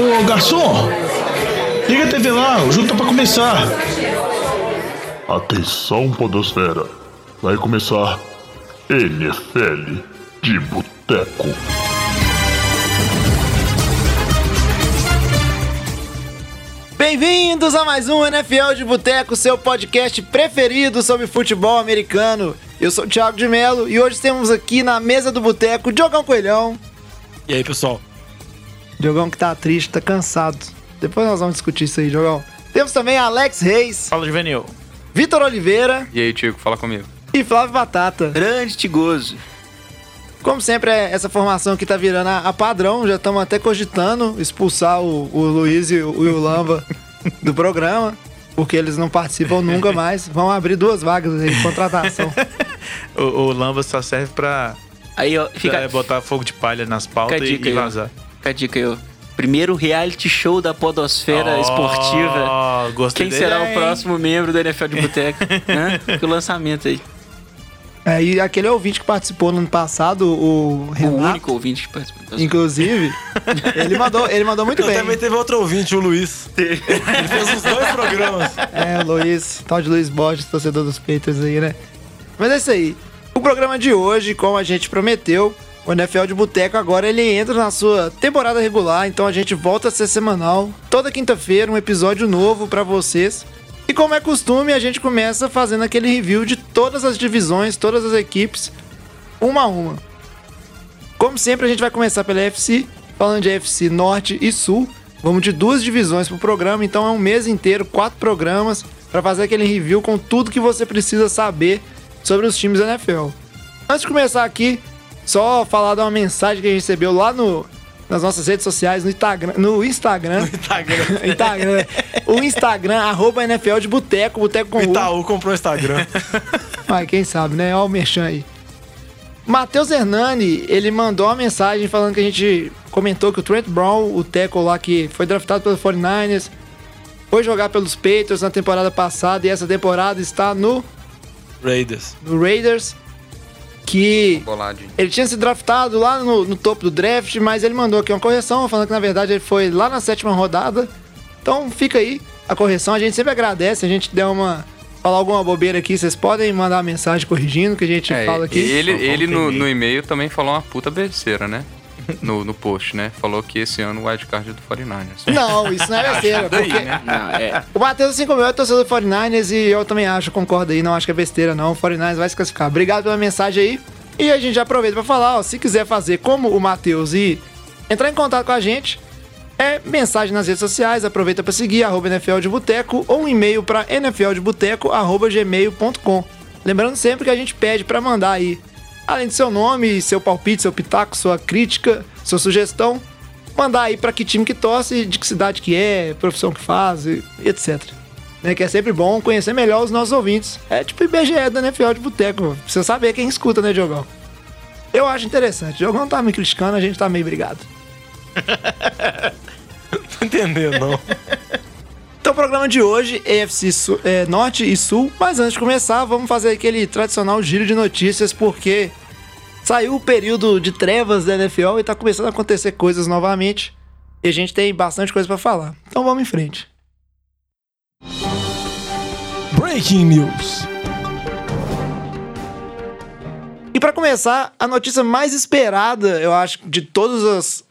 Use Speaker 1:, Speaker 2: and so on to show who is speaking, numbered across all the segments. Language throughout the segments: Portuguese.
Speaker 1: Ô garçom, liga a TV lá, o jogo tá pra começar.
Speaker 2: Atenção, Podosfera. Vai começar NFL de Boteco.
Speaker 3: Bem-vindos a mais um NFL de Boteco, seu podcast preferido sobre futebol americano. Eu sou o Thiago de Melo e hoje temos aqui na mesa do Boteco Diogão Coelhão.
Speaker 4: E aí, pessoal?
Speaker 3: Diogão que tá triste, tá cansado. Depois nós vamos discutir isso aí, Diogão. Temos também Alex Reis,
Speaker 4: Fala, Juvenil.
Speaker 3: Vitor Oliveira
Speaker 5: E aí, Tico, fala comigo.
Speaker 3: e Flávio Batata.
Speaker 6: Grande Tigoso.
Speaker 3: Como sempre, é essa formação aqui tá virando a, a padrão. Já estamos até cogitando expulsar o, o Luiz e o, o Lamba do programa. Porque eles não participam nunca mais. Vão abrir duas vagas aí de contratação.
Speaker 4: O, o Lamba só serve pra,
Speaker 6: Aí, ó,
Speaker 4: pra
Speaker 6: fica,
Speaker 4: botar fogo de palha nas pautas e, e
Speaker 6: aí,
Speaker 4: vazar.
Speaker 6: Fica a dica aí, ó. Primeiro reality show da podosfera
Speaker 4: Oh,
Speaker 6: esportiva.
Speaker 4: Gostei
Speaker 6: Quem
Speaker 4: dele,
Speaker 6: será o
Speaker 4: hein?
Speaker 6: próximo membro do NFL de Boteco? Hã? Fica o lançamento aí.
Speaker 3: É, e aquele ouvinte que participou no ano passado, o
Speaker 6: O
Speaker 3: Renato,
Speaker 6: único ouvinte que participou.
Speaker 3: inclusive, ele mandou, ele mandou muito
Speaker 4: Eu
Speaker 3: bem.
Speaker 4: também teve outro ouvinte, o Luiz. Ele fez uns dois programas.
Speaker 3: É, o Luiz, tal de Luiz Borges, torcedor dos Patriots aí, né? Mas é isso aí. O programa de hoje, como a gente prometeu, o NFL de Boteco agora ele entra na sua temporada regular, então a gente volta a ser semanal. Toda quinta-feira, um episódio novo pra vocês. E como é costume, a gente começa fazendo aquele review de todas as divisões, todas as equipes, uma a uma. Como sempre, a gente vai começar pela FC, falando de FC Norte e Sul. Vamos de duas divisões pro programa, então é um mês inteiro, quatro programas, para fazer aquele review com tudo que você precisa saber sobre os times da NFL. Antes de começar aqui, só falar de uma mensagem que a gente recebeu lá no, nas nossas redes sociais, no Instagram. No Instagram. Instagram. O Instagram, arroba NFL de Boteco, Boteco com
Speaker 4: O
Speaker 3: U.
Speaker 4: Itaú comprou o Instagram.
Speaker 3: Mas quem sabe, né? Olha o merchan aí. Matheus Hernani, ele mandou uma mensagem falando que a gente comentou que o Trent Brown, o tackle lá que foi draftado pelos 49ers, foi jogar pelos Patriots na temporada passada e essa temporada está no,
Speaker 4: Raiders.
Speaker 3: no Raiders. Que
Speaker 5: Boladinho.
Speaker 3: ele tinha sido draftado lá no, no topo do draft, mas ele mandou aqui uma correção, falando que na verdade ele foi lá na sétima rodada. Então fica aí a correção, a gente sempre agradece, a gente der uma. Falar alguma bobeira aqui, vocês podem mandar uma mensagem corrigindo que a gente
Speaker 5: É,
Speaker 3: fala aqui.
Speaker 5: ele, ele no,
Speaker 4: e-mail.
Speaker 5: no e-mail também falou uma puta besteira, né? No, no post, né? Falou que esse ano o wildcard é do 49ers.
Speaker 3: Não, isso não é besteira. Porque
Speaker 5: né?
Speaker 6: Não, é.
Speaker 3: O Matheus, assim como eu, é torcedor do 49ers e eu também acho, concordo aí, não acho que é besteira não. O 49ers vai se classificar. Obrigado pela mensagem aí. E a gente já aproveita pra falar, ó, se quiser fazer como o Matheus e entrar em contato com a gente, é mensagem nas redes sociais, aproveita pra seguir, arroba NFL de Boteco, ou um e-mail pra nfldeboteco, arroba gmail.com. Lembrando sempre que a gente pede pra mandar aí, além do seu nome, seu palpite, seu pitaco, sua crítica, sua sugestão, mandar aí pra que time que torce, de que cidade que é, profissão que faz, etc. Né, que é sempre bom conhecer melhor os nossos ouvintes. É tipo IBGE da NFL de Boteco, precisa saber quem escuta, né, Diogão? Eu acho interessante. O Diogão tá me criticando, a gente tá meio brigado.
Speaker 4: Não entendeu, não.
Speaker 3: Então, o programa de hoje, EFC é, Norte e Sul. Mas antes de começar, vamos fazer aquele tradicional giro de notícias, porque saiu o período de trevas da NFL e tá começando a acontecer coisas novamente. E a gente tem bastante coisa pra falar. Então vamos em frente.
Speaker 4: Breaking News.
Speaker 3: E pra começar, a notícia mais esperada, eu acho, de todas as,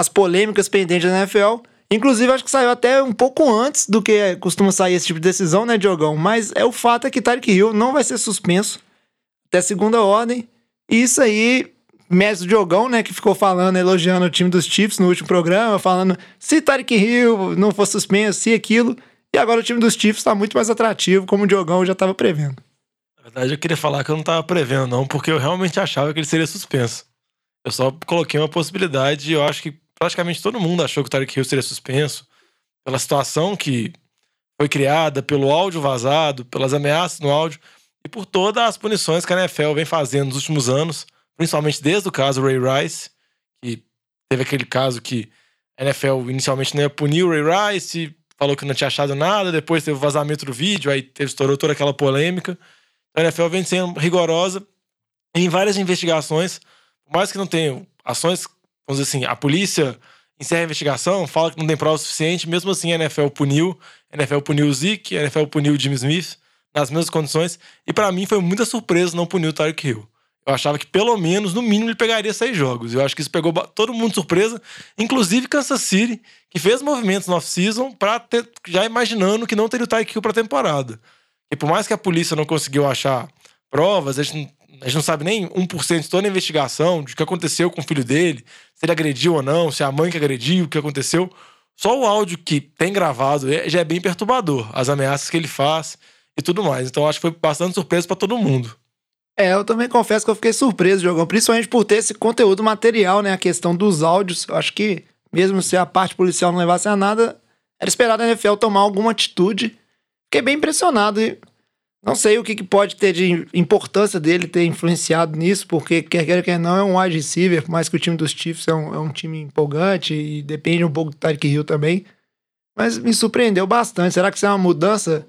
Speaker 3: as polêmicas pendentes da NFL. Inclusive, acho que saiu até um pouco antes do que costuma sair esse tipo de decisão, né, Diogão? Mas é o fato é que Tyreek Hill não vai ser suspenso até segunda ordem. Isso aí, mestre Diogão, né, que ficou falando, elogiando o time dos Chiefs no último programa, falando se Tyreek Hill não for suspenso, se aquilo. E agora o time dos Chiefs tá muito mais atrativo, como o Diogão já tava prevendo.
Speaker 4: Na verdade, eu queria falar que eu não tava prevendo, não, porque eu realmente achava que ele seria suspenso. Eu só coloquei uma possibilidade e eu acho que praticamente todo mundo achou que o Tarek Hill seria suspenso pela situação que foi criada, pelo áudio vazado, pelas ameaças no áudio e por todas as punições que a NFL vem fazendo nos últimos anos, principalmente desde o caso Ray Rice, que teve aquele caso que a NFL inicialmente não ia punir o Ray Rice, falou que não tinha achado nada, depois teve o vazamento do vídeo, aí teve, estourou toda aquela polêmica. A NFL vem sendo rigorosa em várias investigações, por mais que não tenham ações, vamos dizer assim, a polícia encerra a investigação, fala que não tem prova suficiente, mesmo assim a NFL puniu, a NFL puniu o Zeke, a NFL puniu o Jimmy Smith nas mesmas condições, e pra mim foi muita surpresa não punir o Tyreek Hill. Eu achava que pelo menos, no mínimo, ele pegaria seis jogos. Eu acho que isso pegou todo mundo de surpresa, inclusive Kansas City, que fez movimentos no off-season ter, já imaginando que não teria o Tyreek Hill pra temporada. E por mais que a polícia não conseguiu achar provas, a gente, não- a gente não sabe nem 1% de toda a investigação, de o que aconteceu com o filho dele, se ele agrediu ou não, se é a mãe que agrediu, o que aconteceu. Só o áudio que tem gravado é- já é bem perturbador, as ameaças que ele faz e tudo mais. Então acho que foi bastante surpresa pra todo mundo.
Speaker 3: É, eu também confesso que eu fiquei surpreso, Diogão, principalmente por ter esse conteúdo material, né? A questão dos áudios. Eu acho que, mesmo se a parte policial não levasse a nada, era esperado a NFL tomar alguma atitude. Fiquei bem impressionado e não sei o que, que pode ter de importância dele ter influenciado nisso, porque quer queira, quer não, é um wide receiver, por mais que o time dos Chiefs é um, é um time empolgante e depende um pouco do Tyreek Hill também. Mas me surpreendeu bastante. Será que isso é uma mudança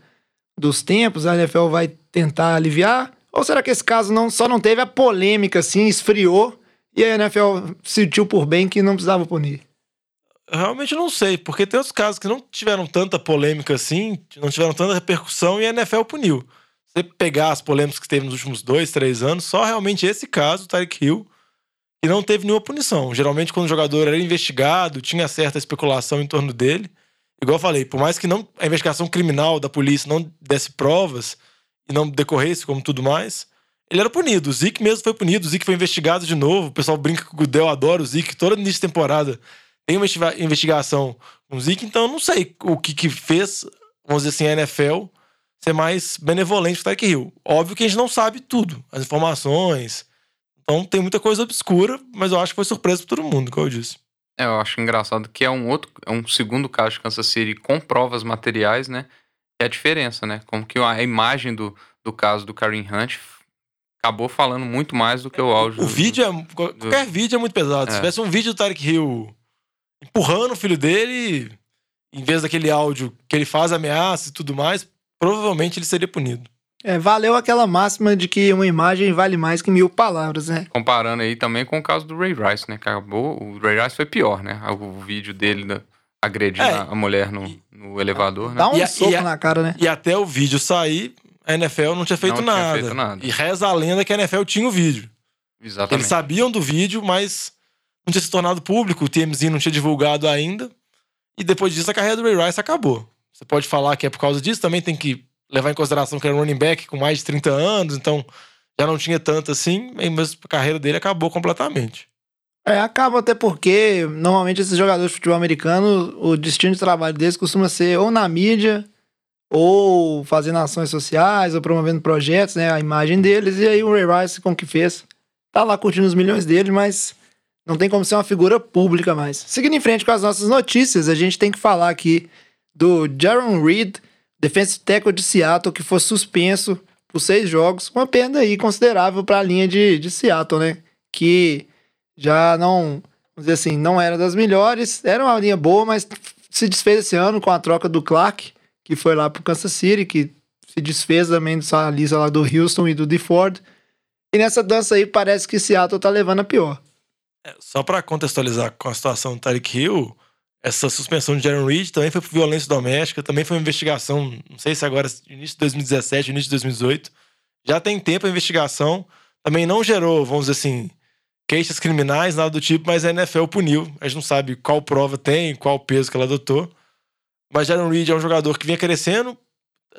Speaker 3: dos tempos? A NFL vai tentar aliviar? Ou será que esse caso não, só não teve a polêmica, assim, esfriou e a NFL sentiu por bem que não precisava punir?
Speaker 4: Realmente não sei, porque tem outros casos que não tiveram tanta polêmica assim, não tiveram tanta repercussão e a NFL puniu. Se você pegar as polêmicas que teve nos últimos dois, três anos, só realmente esse caso, o Tyreek Hill, que não teve nenhuma punição. Geralmente, quando o jogador era investigado, tinha certa especulação em torno dele. Igual eu falei, por mais que não, a investigação criminal da polícia não desse provas e não decorresse como tudo mais, ele era punido. O Zeke mesmo foi punido, o Zeke foi investigado de novo. O pessoal brinca que o Gudel adora o Zeke, toda início de temporada tem uma investigação com o Zeke, então eu não sei o que, que fez, vamos dizer assim, a NFL ser mais benevolente com o Tyreek Hill. Óbvio que a gente não sabe tudo, as informações. Então tem muita coisa obscura, mas eu acho que foi surpresa pra todo mundo, como eu disse.
Speaker 5: É, eu acho engraçado que é um outro, é um segundo caso de Kansas City com provas materiais, né? É a diferença, né? Como que a imagem do, do caso do Kareem Hunt acabou falando muito mais do que o áudio.
Speaker 4: O
Speaker 5: do-
Speaker 4: vídeo é. Qualquer vídeo é muito pesado. Se
Speaker 5: É.
Speaker 4: tivesse um vídeo do Tyreek Hill empurrando o filho dele, em vez daquele áudio que ele faz ameaça e tudo mais, provavelmente ele seria punido.
Speaker 3: É, valeu aquela máxima de que uma imagem vale mais que mil palavras, né?
Speaker 5: Comparando aí também com o caso do Ray Rice, né? Que acabou. O Ray Rice foi pior, né? O vídeo dele da- agredindo
Speaker 4: É.
Speaker 5: a mulher no, no elevador, né?
Speaker 3: Dá um
Speaker 4: E
Speaker 3: soco
Speaker 4: e a-
Speaker 3: na cara, né?
Speaker 4: E até o vídeo sair, a NFL não tinha feito,
Speaker 5: Não tinha
Speaker 4: nada.
Speaker 5: feito nada.
Speaker 4: E reza a lenda que a NFL tinha o vídeo. Eles
Speaker 5: Exatamente.
Speaker 4: sabiam do vídeo, mas não tinha se tornado público, o TMZ não tinha divulgado ainda. E depois disso, a carreira do Ray Rice acabou. Você pode falar que é por causa disso, também tem que levar em consideração que era um running back com mais de 30 anos, então já não tinha tanto assim, mas a carreira dele acabou completamente.
Speaker 3: É, acaba até porque, normalmente, esses jogadores de futebol americano, o destino de trabalho deles costuma ser ou na mídia, ou fazendo ações sociais, ou promovendo projetos, né? A imagem deles. E aí o Ray Rice, com o que fez, tá lá curtindo os milhões dele, mas não tem como ser uma figura pública mais. Seguindo em frente com as nossas notícias, a gente tem que falar aqui do Jaron Reed, defensive tackle de Seattle, que foi suspenso por seis jogos. Uma perda aí considerável para a linha de, de Seattle, né? Que já não, vamos dizer assim, não era das melhores. Era uma linha boa, mas se desfez esse ano com a troca do Clark, que foi lá pro Kansas City, que se desfez também dessa lista lá do Houston e do DeFord. E nessa dança aí parece que Seattle tá levando a pior.
Speaker 4: É, só pra contextualizar com a situação do Tyreek Hill, essa suspensão de Jaron Reed também foi por violência doméstica, também foi uma investigação, não sei se agora início de 2017, início de 2018. Já tem tempo a investigação, também não gerou, vamos dizer assim, queixas criminais, nada do tipo, mas a NFL puniu. A gente não sabe qual prova tem, qual peso que ela adotou. Mas Jaron Reed é um jogador que vinha crescendo,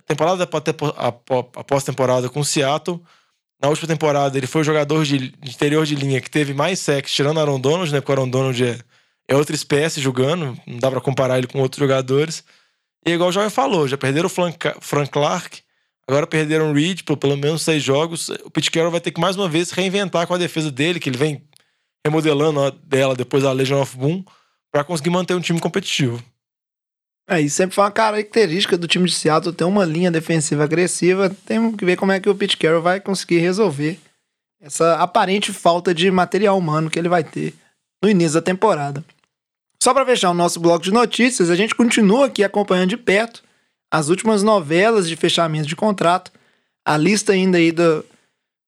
Speaker 4: temporada após tempo- apó- após temporada com o Seattle. Na última temporada, ele foi o jogador de, interior de linha que teve mais sacks, tirando Aaron Donald, né? Porque o Aaron Donald é, é outra espécie jogando, não dá pra comparar ele com outros jogadores. E igual o Jovem falou, já perderam o Frank, Clark, agora perderam o Reed por pelo menos seis jogos. O Pete Carroll vai ter que mais uma vez reinventar com a defesa dele, que ele vem remodelando dela depois da Legion of Boom, pra conseguir manter um time competitivo.
Speaker 3: É, e sempre foi uma característica do time de Seattle ter uma linha defensiva agressiva. Temos que ver como é que o Pete Carroll vai conseguir resolver essa aparente falta de material humano que ele vai ter no início da temporada. Só para fechar o nosso bloco de notícias, a gente continua aqui acompanhando de perto as últimas novelas de fechamento de contrato, a lista ainda aí do-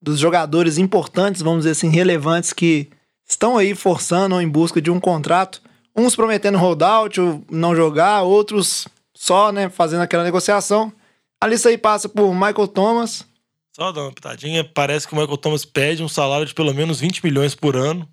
Speaker 3: dos jogadores importantes, vamos dizer assim, relevantes que estão aí forçando ou em busca de um contrato. uns prometendo holdout, ou não jogar, outros só, né, fazendo aquela negociação. A lista aí passa por Michael Thomas,
Speaker 4: Só dar uma pitadinha, parece que o Michael Thomas pede um salário de pelo menos 20 milhões por ano.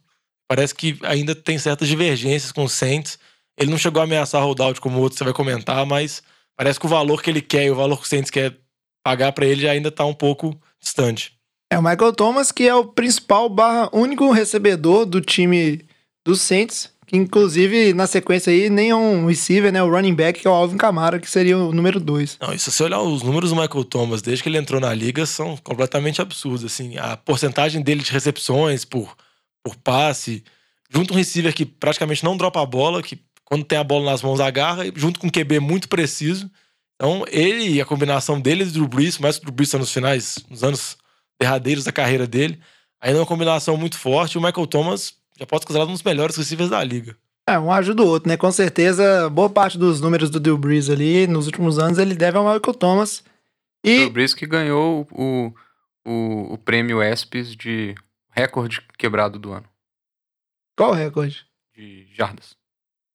Speaker 4: Parece que ainda tem certas divergências com o Saints. Ele não chegou a ameaçar holdout como o outro você vai comentar, mas parece que o valor que ele quer e o valor que o Saints quer pagar pra ele ainda tá um pouco distante.
Speaker 3: É o Michael Thomas, que é o principal barra único recebedor do time dos Saints, que inclusive na sequência aí nem é um receiver, né? O running back, que é o Alvin Kamara, que seria o número 2.
Speaker 4: Não, e se você olhar os números do Michael Thomas desde que ele entrou na liga, são completamente absurdos. Assim, a porcentagem dele de recepções por, por passe, junto um receiver que praticamente não dropa a bola, que quando tem a bola nas mãos agarra, e junto com um QB muito preciso. Então, ele e a combinação dele e do Drew Brees, mais que o Drew Brees tá nos finais, nos anos derradeiros da carreira dele, ainda é uma combinação muito forte. E o Michael Thomas já pode ser considerado um dos melhores receivers da liga.
Speaker 3: É, um ajuda o outro, né? Com certeza, boa parte dos números do Drew Brees ali, nos últimos anos, ele deve ao Michael Thomas.
Speaker 5: O
Speaker 3: E
Speaker 5: Brees que ganhou o, o, o prêmio ESPYs de recorde quebrado do ano,
Speaker 3: qual o recorde?
Speaker 5: de jardas.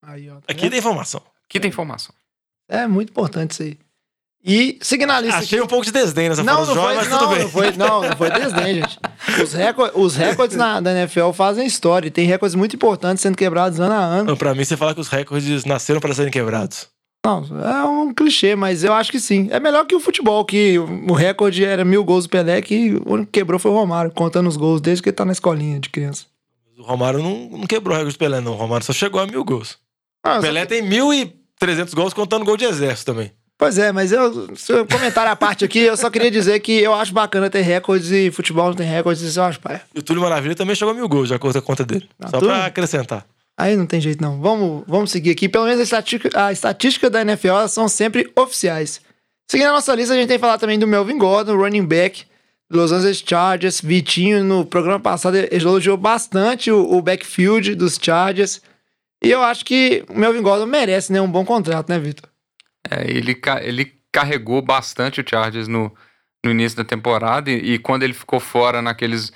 Speaker 3: Aí, ó. tá
Speaker 4: Aqui
Speaker 3: vendo?
Speaker 4: tem informação.
Speaker 5: Que tem informação.
Speaker 3: É muito importante isso aí. E seguindo a lista aqui-
Speaker 4: Achei um pouco de desdém nessa
Speaker 3: Não,
Speaker 4: fala
Speaker 3: não foi,
Speaker 4: mas
Speaker 3: não,
Speaker 4: tudo bem.
Speaker 3: não foi, não, não foi desdém, gente. Os, reco- os recordes na, da NFL fazem história. e Tem recordes muito importantes sendo quebrados ano a ano.
Speaker 4: Não, Pra mim, você fala que os recordes nasceram para serem quebrados.
Speaker 3: Não, é um clichê, mas eu acho que sim. É melhor que o futebol, que o recorde era mil gols do Pelé, que o único que quebrou foi o Romário, contando os gols desde que ele tá na escolinha de criança.
Speaker 4: O Romário não, não quebrou o recorde do Pelé, não. O Romário só chegou a mil gols.
Speaker 3: Ah,
Speaker 4: O Pelé tem 1.300 gols contando gol de exército também.
Speaker 3: Pois é, mas eu, seu comentário à parte aqui, eu só queria dizer que eu acho bacana ter recordes e futebol não tem recordes, isso eu acho pai.
Speaker 4: E o Túlio Maravilha também chegou a mil gols, já conta a conta dele.
Speaker 3: Ah,
Speaker 4: Só
Speaker 3: Túlio?
Speaker 4: pra acrescentar.
Speaker 3: Aí não tem jeito não. Vamos, vamos seguir aqui. Pelo menos a estatística, a estatística da NFL são sempre oficiais. Seguindo a nossa lista, a gente tem que falar também do Melvin Gordon, running back dos Los Angeles Chargers. Vitinho, no programa passado, elogiou bastante o, o backfield dos Chargers. E eu acho que o Melvin Gordon merece né, um bom contrato, né, Vitor?
Speaker 5: É, ele, ele carregou bastante o Chargers no, no início da temporada e, e quando ele ficou fora naqueles,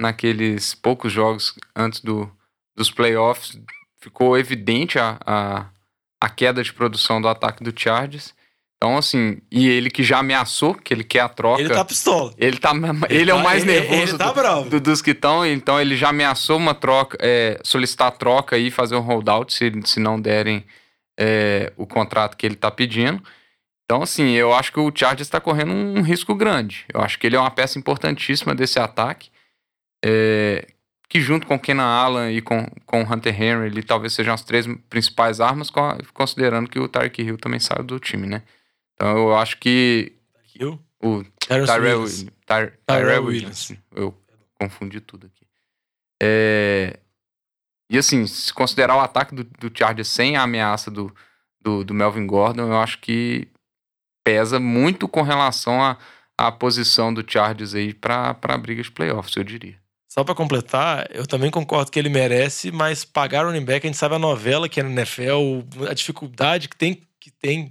Speaker 5: naqueles poucos jogos antes do, dos playoffs, ficou evidente a, a, a queda de produção do ataque do Chargers. Então, assim, e ele que já ameaçou que ele quer a troca.
Speaker 4: Ele tá pistola.
Speaker 5: Ele, tá, ele é o
Speaker 4: tá-
Speaker 5: mais
Speaker 4: ele-
Speaker 5: nervoso
Speaker 4: ele tá
Speaker 5: do-
Speaker 4: bravo.
Speaker 5: do- dos que estão, então ele já ameaçou uma troca, é, solicitar a troca e fazer um holdout se, se não derem é, o contrato que ele tá pedindo. Então, assim, eu acho que o Chargers está correndo um risco grande. Eu acho que ele é uma peça importantíssima desse ataque. é, que junto com o Kenan Allen e com, com o Hunter Henry, ele talvez sejam as três principais armas, co- considerando que o Tyreek Hill também saiu do time, né? Então eu acho que
Speaker 4: Eu?
Speaker 5: o Tyrell
Speaker 4: Williams.
Speaker 5: Tyre-
Speaker 4: Tyrell Williams.
Speaker 5: Williams. Eu confundi tudo aqui. É, E assim, se considerar o ataque do, do Chargers sem a ameaça do, do, do Melvin Gordon, eu acho que pesa muito com relação à à posição do Chargers aí para a briga de playoffs, eu diria.
Speaker 4: Só pra completar, eu também concordo que ele merece, mas pagar running back, a gente sabe a novela que é na NFL, a dificuldade que tem. Que tem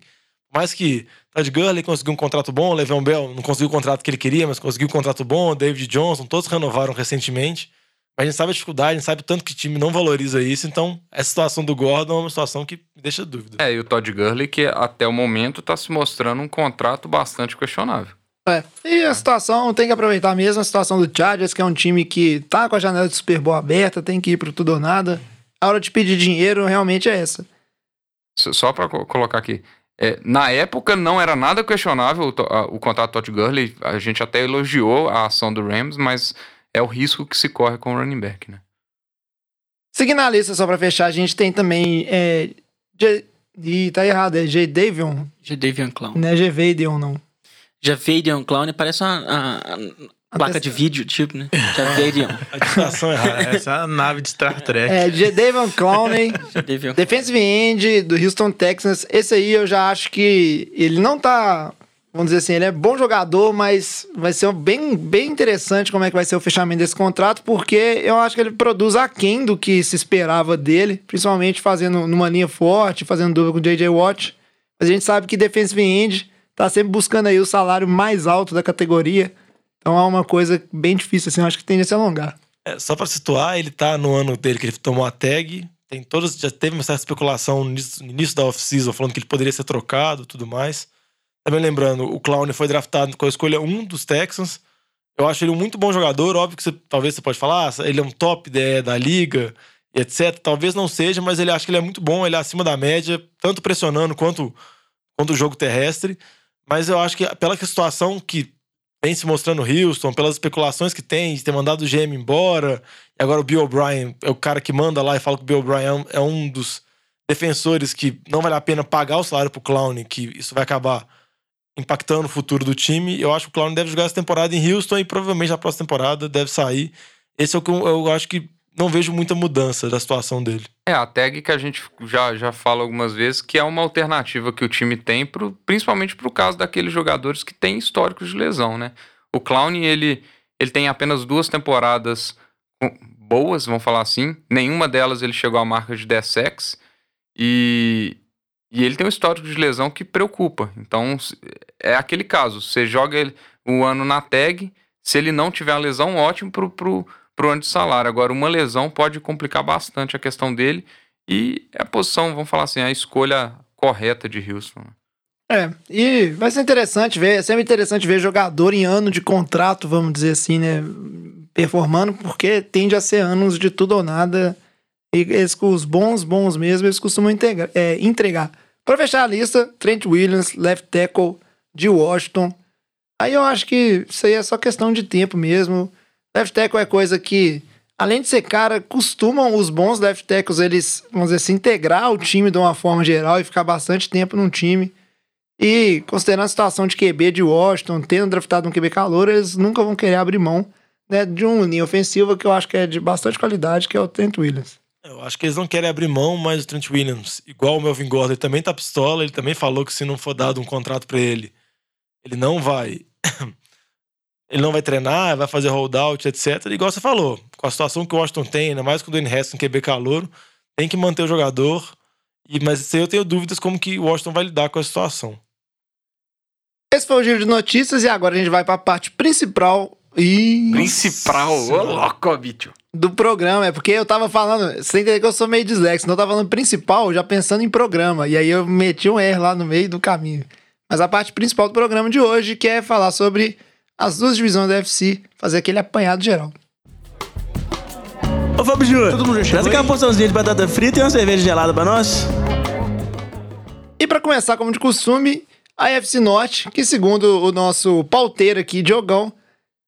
Speaker 4: mais que Todd Gurley conseguiu um contrato bom, o Le'Veon Bell não conseguiu o contrato que ele queria, mas conseguiu um contrato bom, David Johnson, todos renovaram recentemente. Mas a gente sabe a dificuldade, a gente sabe o tanto que o time não valoriza isso, então essa situação do Gordon é uma situação que me deixa dúvida.
Speaker 5: É, e o Todd Gurley, que até o momento está se mostrando um contrato bastante questionável.
Speaker 3: É. E a situação tem que aproveitar mesmo a situação do Chargers, que é um time que tá com a janela de Super Bowl aberta, tem que ir pro tudo ou nada. A hora de pedir dinheiro realmente é essa.
Speaker 5: Só para colocar aqui. é, na época não era nada questionável o, to- a- o contrato do Todd Gurley. A gente até elogiou a ação do Rams, mas é o risco que se corre com o running back, né?
Speaker 3: Seguindo a lista, só pra fechar, a gente tem também. É, J... Ih, tá errado, é J. Davion,
Speaker 6: Jadavion Clown.
Speaker 3: não é G. Vadeon, não.
Speaker 6: Jadavion Clown parece uma, a- a placa de vídeo, tipo, né? Jadavion.
Speaker 4: A distração é errada.
Speaker 1: Essa é a nave de Star Trek.
Speaker 3: É, J. Davion Clowney,
Speaker 6: Jadavion
Speaker 3: defensive end do Houston Texans. Esse aí eu já acho que ele não tá. Vamos dizer assim, ele é bom jogador, mas vai ser bem, bem interessante como é que vai ser o fechamento desse contrato, porque eu acho que ele produz aquém do que se esperava dele, principalmente fazendo numa linha forte, fazendo dupla com o J.J. Watt. Mas a gente sabe que defensive end tá sempre buscando aí o salário mais alto da categoria. Então é uma coisa bem difícil, assim, eu acho que tende a se alongar.
Speaker 4: É, só pra situar, ele tá no ano dele que ele tomou a tag, Tem todas, já teve uma certa especulação no início, da off-season falando que ele poderia ser trocado tudo mais. Também lembrando, o Clown foi draftado com a escolha 1 dos Texans. Eu acho ele um muito bom jogador. Óbvio que você, talvez você pode falar, ah, ele é um top da, da liga, etc. Talvez não seja, mas ele acha que ele é muito bom, ele é acima da média, tanto pressionando quanto, quanto o jogo terrestre. Mas eu acho que pela situação que vem se mostrando Houston, pelas especulações que tem de ter mandado o GM embora, e agora o Bill O'Brien é o cara que manda lá e fala que o Bill O'Brien é um dos defensores que não vale a pena pagar o salário pro Clown, que isso vai acabar impactando o futuro do time. Eu acho que o Clown deve jogar essa temporada em Houston e provavelmente na próxima temporada deve sair. Esse é o que eu acho que não vejo muita mudança da situação dele.
Speaker 5: É, a tag que a gente já, já fala algumas vezes, que é uma alternativa que o time tem, pro, principalmente pro caso daqueles jogadores que têm históricos de lesão, né? O Clown, ele, ele tem apenas duas temporadas boas, vamos falar assim. Nenhuma delas ele chegou à marca de 10 sacks. E, e ele tem um histórico de lesão que preocupa. Então, é aquele caso. Você joga o ano na tag, se ele não tiver a lesão, ótimo pro, pro, pro ano de salário. Agora, uma lesão pode complicar bastante a questão dele. E é a posição, vamos falar assim, a escolha correta de Houston. Né?
Speaker 3: É, e vai ser interessante ver, é sempre interessante ver jogador em ano de contrato, vamos dizer assim, né? Performando, porque tende a ser anos de tudo ou nada e eles, os bons, bons mesmo, eles costumam integra, é, entregar. Para fechar a lista, Trent Williams, left tackle de Washington. Aí eu acho que isso aí é só questão de tempo mesmo. Left tackle é coisa que, além de ser cara, costumam os bons left tackles, eles, vamos dizer, se integrar ao time de uma forma geral e ficar bastante tempo num time. E considerando a situação de QB de Washington, tendo draftado um QB calor, eles nunca vão querer abrir mão né, de um linha ofensiva que eu acho que é de bastante qualidade, que é o Trent Williams.
Speaker 4: Eu acho que eles não querem abrir mão, mas o Trent Williams, igual o Melvin Gordon, ele também tá pistola, ele também falou que se não for dado um contrato para ele, ele não vai. ele não vai treinar, vai fazer holdout, etc. E igual você falou, com a situação que o Washington tem, ainda mais com o Dwayne Haskins, QB calor, tem que manter o jogador. E, mas isso aí eu tenho dúvidas como que o Washington vai lidar com a situação.
Speaker 3: Esse foi o giro de notícias e agora a gente vai para a parte principal. E...
Speaker 5: Principal, ô louco, bicho
Speaker 3: do programa. É porque eu tava falando. Você entender que eu sou meio dislexo. Não eu tava falando principal, já pensando em programa. E aí eu meti um R lá no meio do caminho. Mas a parte principal do programa de hoje, que é falar sobre as duas divisões da UFC, fazer aquele apanhado geral.
Speaker 7: Ô Fábio Júnior, traz aquela porçãozinha de batata frita e uma cerveja gelada pra nós.
Speaker 3: E para começar, como de costume, a UFC Norte, que segundo o nosso pauteiro aqui, Diogão,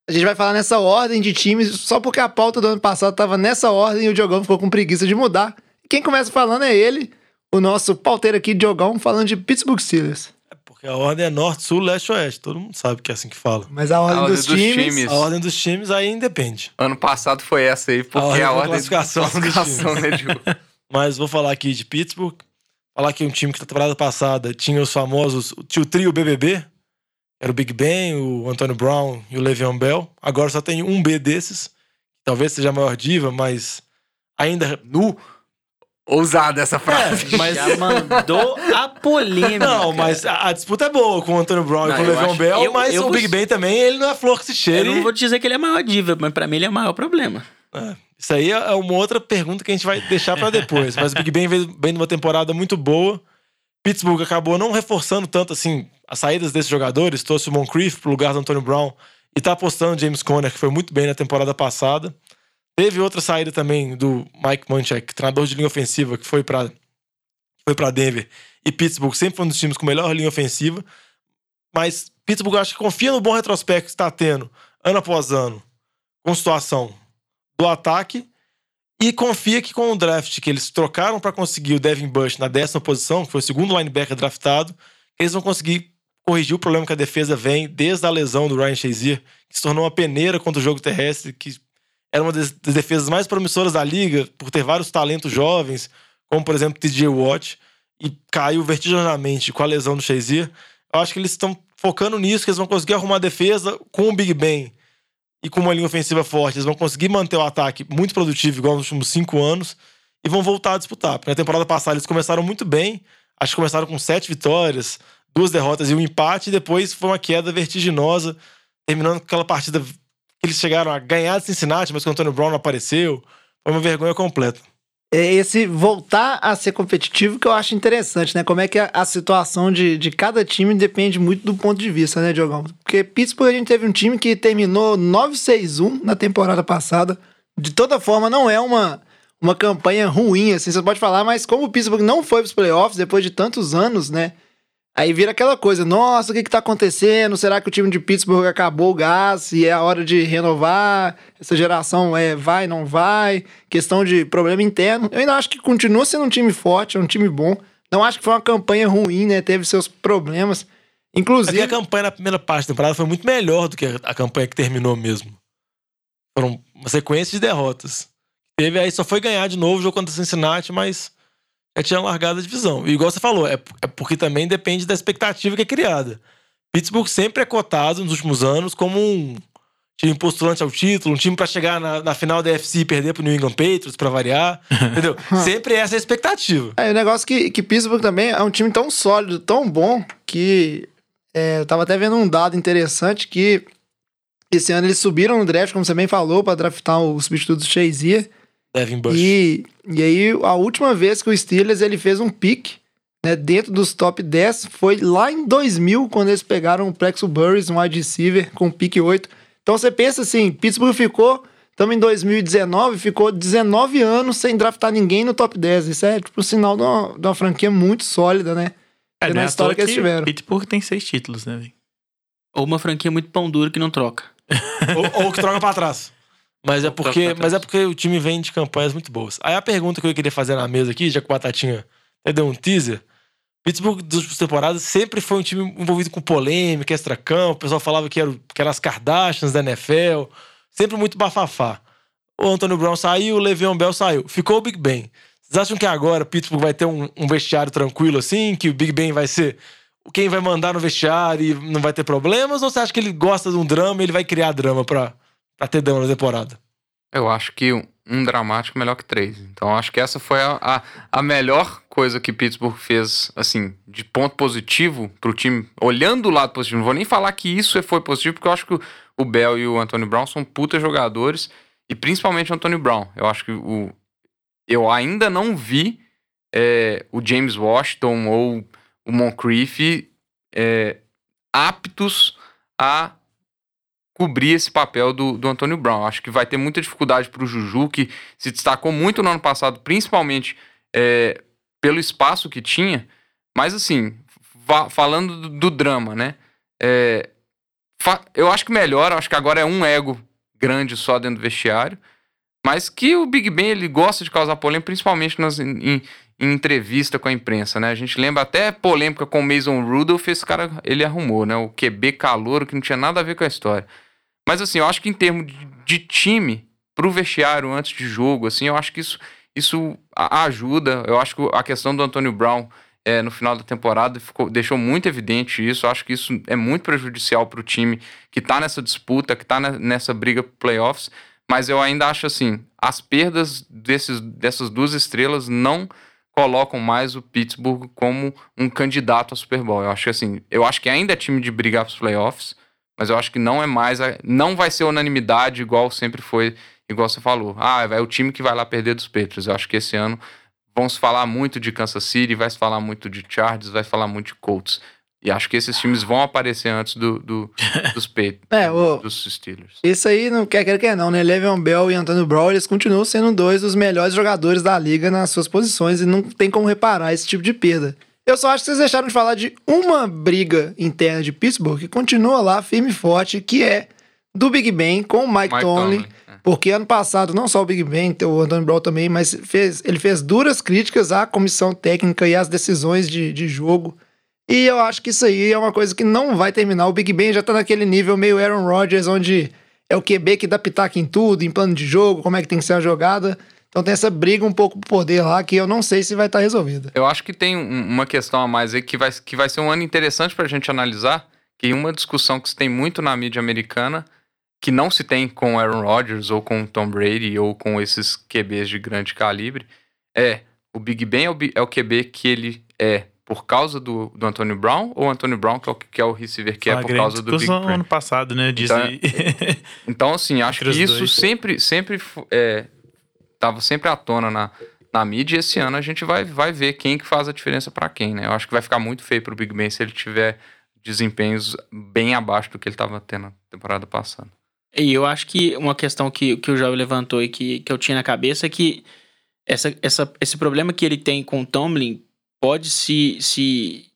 Speaker 3: a gente vai falar nessa ordem de times, só porque a pauta do ano passado estava nessa ordem e o Diogão ficou com preguiça de mudar. E quem começa falando é ele, o nosso pauteiro aqui, Diogão, falando de Pittsburgh Steelers.
Speaker 4: Porque a ordem é norte, sul, leste, oeste. Todo mundo sabe que é assim que fala.
Speaker 3: Mas a ordem, a ordem dos, dos times, times,
Speaker 4: A ordem dos times aí independe.
Speaker 5: Ano passado foi essa aí, porque a ordem, a ordem
Speaker 4: classificação, de classificação né, Mas vou falar aqui de Pittsburgh. Falar que um time que na temporada passada tinha os famosos. Tinha o trio BBB, era o Big Ben, o Antônio Brown e o Le'Veon Bell. Agora só tem um B desses. Talvez seja a maior diva, mas ainda nu.
Speaker 5: Ousada essa frase.
Speaker 6: É, mas já mandou a polêmica.
Speaker 4: Não, mas a, a, disputa é boa com o Antônio Brown não, e com o Le'Veon Bell, eu, mas eu o Big Ben também, ele não é flor que se cheira.
Speaker 6: Eu não vou dizer que ele é a maior diva, mas pra mim ele é o maior problema.
Speaker 4: É, isso aí é uma outra pergunta que a gente vai deixar para depois. mas o Big Ben veio, vem numa temporada muito boa. Pittsburgh acabou não reforçando tanto assim as saídas desses jogadores, trouxe o Moncrief pro lugar do Antônio Brown e tá apostando James Conner, que foi muito bem na temporada passada. Teve outra saída também do Mike Munchak, treinador de linha ofensiva, que foi para foi para Denver. E Pittsburgh sempre foi um dos times com melhor linha ofensiva. Mas Pittsburgh acho que confia no bom retrospecto que está tendo ano após ano com situação do ataque e confia que com o draft que eles trocaram para conseguir o Devin Bush na décima posição, que foi o segundo linebacker draftado, eles vão conseguir corrigir o problema que a defesa vem desde a lesão do Ryan Shazier, que se tornou uma peneira contra o jogo terrestre, que era uma das defesas mais promissoras da liga, por ter vários talentos jovens, como por exemplo TJ Watt, e caiu vertiginosamente com a lesão do Shazier. Eu acho que eles estão focando nisso, que eles vão conseguir arrumar a defesa com o Big Ben e com uma linha ofensiva forte. Eles vão conseguir manter o ataque muito produtivo, igual nos últimos cinco anos, e vão voltar a disputar. Porque na temporada passada eles começaram muito bem, acho que começaram com sete vitórias, duas derrotas e um empate, e depois foi uma queda vertiginosa, terminando com aquela partida eles chegaram a ganhar de Cincinnati, mas que o Antônio Brown não apareceu. Foi uma vergonha completa.
Speaker 3: é esse voltar a ser competitivo que eu acho interessante, né? Como é que a, a situação de, de cada time depende muito do ponto de vista, né, Diogão? Porque Pittsburgh a gente teve um time que terminou 9-6-1 na temporada passada. De toda forma, não é uma, uma campanha ruim, assim, você pode falar, mas como o Pittsburgh não foi para os playoffs depois de tantos anos, né? Aí vira aquela coisa, nossa, o que que tá acontecendo? Será que o time de Pittsburgh acabou o gás e é a hora de renovar? Essa geração é vai, não vai? Questão de problema interno. Eu ainda acho que continua sendo um time forte, é um time bom. Não acho que foi uma campanha ruim, né? Teve seus problemas. Inclusive.
Speaker 4: É a campanha na primeira parte da temporada foi muito melhor do que a campanha que terminou mesmo. Foram uma sequência de derrotas. Teve aí, só foi ganhar de novo o jogo contra o Cincinnati, mas já tinha largado a divisão. E igual você falou, é, é porque também depende da expectativa que é criada. Pittsburgh sempre é cotado nos últimos anos como um time postulante ao título, um time para chegar na, na, final da FC e perder pro New England Patriots, para variar. entendeu? Sempre essa é a expectativa.
Speaker 3: É, o negócio que, que Pittsburgh também é um time tão sólido, tão bom, que é, eu tava até vendo um dado interessante que esse ano eles subiram no draft, como você bem falou, para draftar o substituto do Shazier.
Speaker 4: Devin Bush.
Speaker 3: E, e aí, a última vez que o Steelers ele fez um pick né, dentro dos top 10 foi lá em 2000, quando eles pegaram o Plexo Burris, um wide receiver, com pick 8. Então você pensa assim, Pittsburgh ficou, estamos em 2019, ficou 19 anos sem draftar ninguém no top 10. Isso é tipo um sinal de uma, de uma franquia muito sólida, né?
Speaker 8: É, na
Speaker 3: é
Speaker 8: história que eles tiveram. Pittsburgh tem seis títulos, né, véio?
Speaker 6: Ou uma franquia muito pão duro que não troca.
Speaker 4: ou, ou que troca pra trás. Mas é, porque, mas é porque o time vem de campanhas muito boas. Aí a pergunta que eu queria fazer na mesa aqui, já que o Batatinha até deu um teaser. Pittsburgh das últimas temporadas sempre foi um time envolvido com polêmica, extra-campo. O pessoal falava que, era, que eram as Kardashians da NFL. Sempre muito bafafá. O Antônio Brown saiu, o Le'Veon Bell saiu. Ficou o Big Ben. Vocês acham que agora Pittsburgh vai ter um, um, vestiário tranquilo assim? Que o Big Ben vai ser quem vai mandar no vestiário e não vai ter problemas? Ou você acha que ele gosta de um drama e ele vai criar drama pra, pra ter dano na temporada?
Speaker 5: Eu acho que um, dramático melhor que três. Então acho que essa foi a, a, a, melhor coisa que Pittsburgh fez, assim, de ponto positivo pro time. Olhando o lado positivo, não vou nem falar que isso foi positivo, porque eu acho que o, o Bell e o Antonio Brown são puta jogadores. E principalmente o Antonio Brown. Eu acho que o. Eu ainda não vi é, o James Washington ou o Moncrief é, aptos a cobrir esse papel do, do Antônio Brown. Acho que vai ter muita dificuldade para o Juju, que se destacou muito no ano passado, principalmente é, pelo espaço que tinha. Mas, assim, falando do, do, drama, né? É, eu acho que melhor, acho que agora é um ego grande só dentro do vestiário. Mas que o Big Ben ele gosta de causar polêmica, principalmente nas, em, em, entrevista com a imprensa, né? A gente lembra até polêmica com o Mason Rudolph, esse cara ele arrumou, né? O QB calouro que não tinha nada a ver com a história. Mas assim, eu acho que em termos de, time, pro vestiário antes de jogo, assim, eu acho que isso, isso ajuda. Eu acho que a questão do Antônio Brown é, no final da temporada ficou, deixou muito evidente isso. Eu acho que isso é muito prejudicial para o time que está nessa disputa, que está nessa briga por playoffs. Mas eu ainda acho assim, as perdas desses, dessas duas estrelas não colocam mais o Pittsburgh como um candidato a Super Bowl. Eu acho assim, eu acho que ainda é time de brigar para os playoffs, mas eu acho que não é mais. Não vai ser unanimidade igual sempre foi, igual você falou. Ah, é o time que vai lá perder dos Patriots. Eu acho que esse ano vão se falar muito de Kansas City, vai se falar muito de Chargers, vai falar muito de Colts. E acho que esses times vão aparecer antes do, do dos Patriots,
Speaker 3: é, o,
Speaker 5: dos Steelers.
Speaker 3: Isso aí não quer querer que não, né? Le'Veon Bell e Antônio Brown, eles continuam sendo dois dos melhores jogadores da liga nas suas posições e não tem como reparar esse tipo de perda. Eu só acho que vocês deixaram de falar de uma briga interna de Pittsburgh que continua lá firme e forte, que é do Big Ben com o Mike, Mike Tomlin. Tomlin. É. Porque ano passado, não só o Big Ben, o Anthony Brown também, mas fez, ele fez duras críticas à comissão técnica e às decisões de, de jogo. E eu acho que isso aí é uma coisa que não vai terminar. O Big Ben já tá naquele nível meio Aaron Rodgers, onde é o QB que dá pitaco em tudo, em plano de jogo, como é que tem que ser a jogada. Então tem essa briga um pouco por poder lá que eu não sei se vai estar tá resolvida.
Speaker 5: Eu acho que tem um, uma questão a mais aí que vai, que vai ser um ano interessante para a gente analisar, que uma discussão que se tem muito na mídia americana, que não se tem com Aaron Rodgers ou com Tom Brady ou com esses QBs de grande calibre, é o Big Ben é o, é o QB que ele é por causa do, do Antônio Brown ou o Antônio Brown que é o, que é o receiver que é por causa do Big Ben?
Speaker 8: ano passado, né? Diz
Speaker 5: então, então, assim, acho que isso dois. sempre, sempre é, tava sempre à tona na, na mídia. E esse ano a gente vai, vai ver quem que faz a diferença para quem, né? Eu acho que vai ficar muito feio pro Big Ben se ele tiver desempenhos bem abaixo do que ele estava tendo na temporada passada.
Speaker 6: E eu acho que uma questão que, que o Jovem levantou e que, que eu tinha na cabeça é que essa, essa, esse problema que ele tem com o Tomlin pode se, se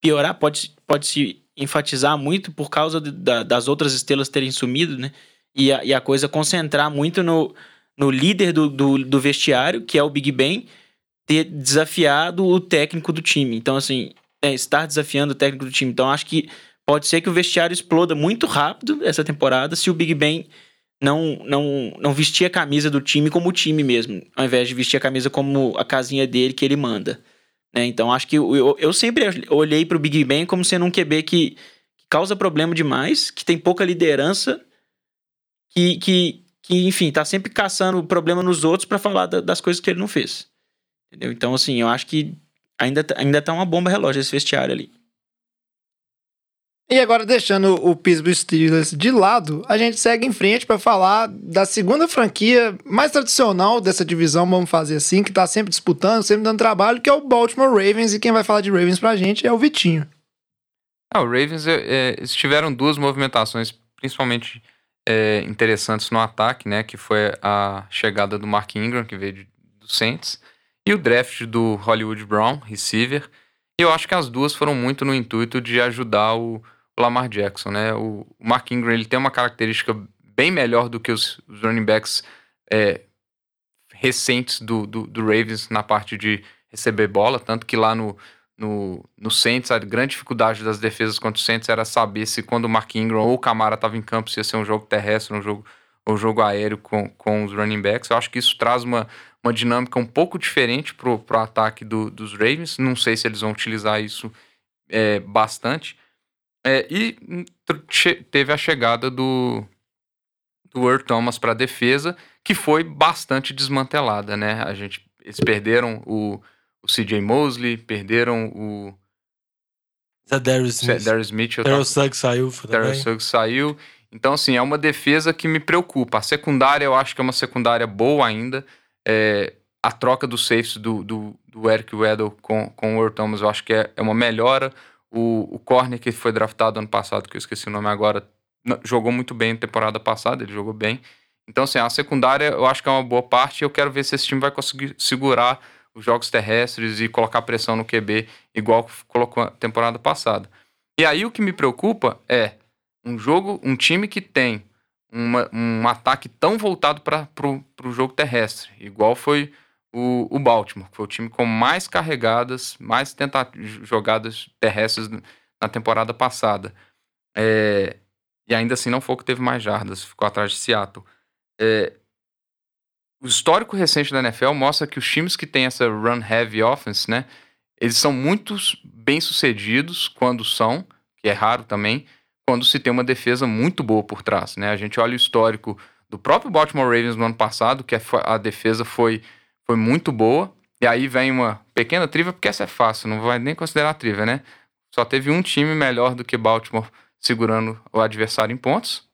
Speaker 6: piorar, pode, pode se enfatizar muito por causa de, da, das outras estrelas terem sumido, né? E a, e a coisa concentrar muito no, no líder do, do, do vestiário, que é o Big Ben, ter desafiado o técnico do time. Então, assim, é, estar desafiando o técnico do time. Então, acho que pode ser que o vestiário exploda muito rápido essa temporada se o Big Ben não, não, não vestir a camisa do time como o time mesmo, ao invés de vestir a camisa como a casinha dele que ele manda. Né? Então, acho que eu, eu sempre olhei para o Big Ben como sendo um QB que, que causa problema demais, que tem pouca liderança, que, que, que enfim, tá sempre caçando problema nos outros para falar da, das coisas que ele não fez. Entendeu? Então, assim, eu acho que ainda, ainda tá uma bomba relógio esse vestiário ali.
Speaker 3: E agora, deixando o Pittsburgh Steelers de lado, a gente segue em frente para falar da segunda franquia mais tradicional dessa divisão, vamos fazer assim, que tá sempre disputando, sempre dando trabalho, que é o Baltimore Ravens. E quem vai falar de Ravens pra gente é o Vitinho.
Speaker 5: Ah, o Ravens é, é, eles tiveram duas movimentações, principalmente é, interessantes no ataque, né? Que foi a chegada do Mark Ingram, que veio de, do Saints, e o draft do Hollywood Brown, receiver. Eu acho que as duas foram muito no intuito de ajudar o Lamar Jackson, né? O Mark Ingram ele tem uma característica bem melhor do que os, os running backs é, recentes do, do, do, Ravens na parte de receber bola, tanto que lá no, no, no Saints a grande dificuldade das defesas contra o Saints era saber se quando o Mark Ingram ou o Camara estava em campo se ia ser um jogo terrestre, um jogo ou um jogo aéreo com, com os running backs. Eu acho que isso traz uma, uma dinâmica um pouco diferente para o ataque do, dos Ravens. Não sei se eles vão utilizar isso é, bastante, é, e teve a chegada do, do Earl Thomas para a defesa, que foi bastante desmantelada, né? A gente, eles perderam o, o CJ Mosley, perderam o.
Speaker 4: É Darius Smith.
Speaker 5: Darius Mitchell.
Speaker 4: Darius Suggs saiu.
Speaker 5: Darius Suggs saiu. Então, assim, é uma defesa que me preocupa. A secundária, eu acho que é uma secundária boa ainda. É, a troca do safes do, do, do Eric Weddle com, com o Earl Thomas, eu acho que é, é uma melhora. O, o Corner, que foi draftado ano passado, que eu esqueci o nome agora, jogou muito bem na temporada passada, ele jogou bem. Então, assim, a secundária eu acho que é uma boa parte e eu quero ver se esse time vai conseguir segurar os jogos terrestres e colocar pressão no QB, igual colocou na temporada passada. E aí o que me preocupa é um jogo, um time que tem uma, um ataque tão voltado para o jogo terrestre, igual foi o, o Baltimore, que foi o time com mais carregadas, mais jogadas terrestres na temporada passada. É, e ainda assim não foi o que teve mais jardas, ficou atrás de Seattle. É, o histórico recente da NFL mostra que os times que têm essa run heavy offense, né, eles são muito bem sucedidos quando são, que é raro também, quando se tem uma defesa muito boa por trás, né? A gente olha o histórico do próprio Baltimore Ravens no ano passado, que a defesa foi foi muito boa. E aí vem uma pequena trivia, porque essa é fácil, não vai nem considerar trivia, né? Só teve um time melhor do que Baltimore segurando o adversário em pontos.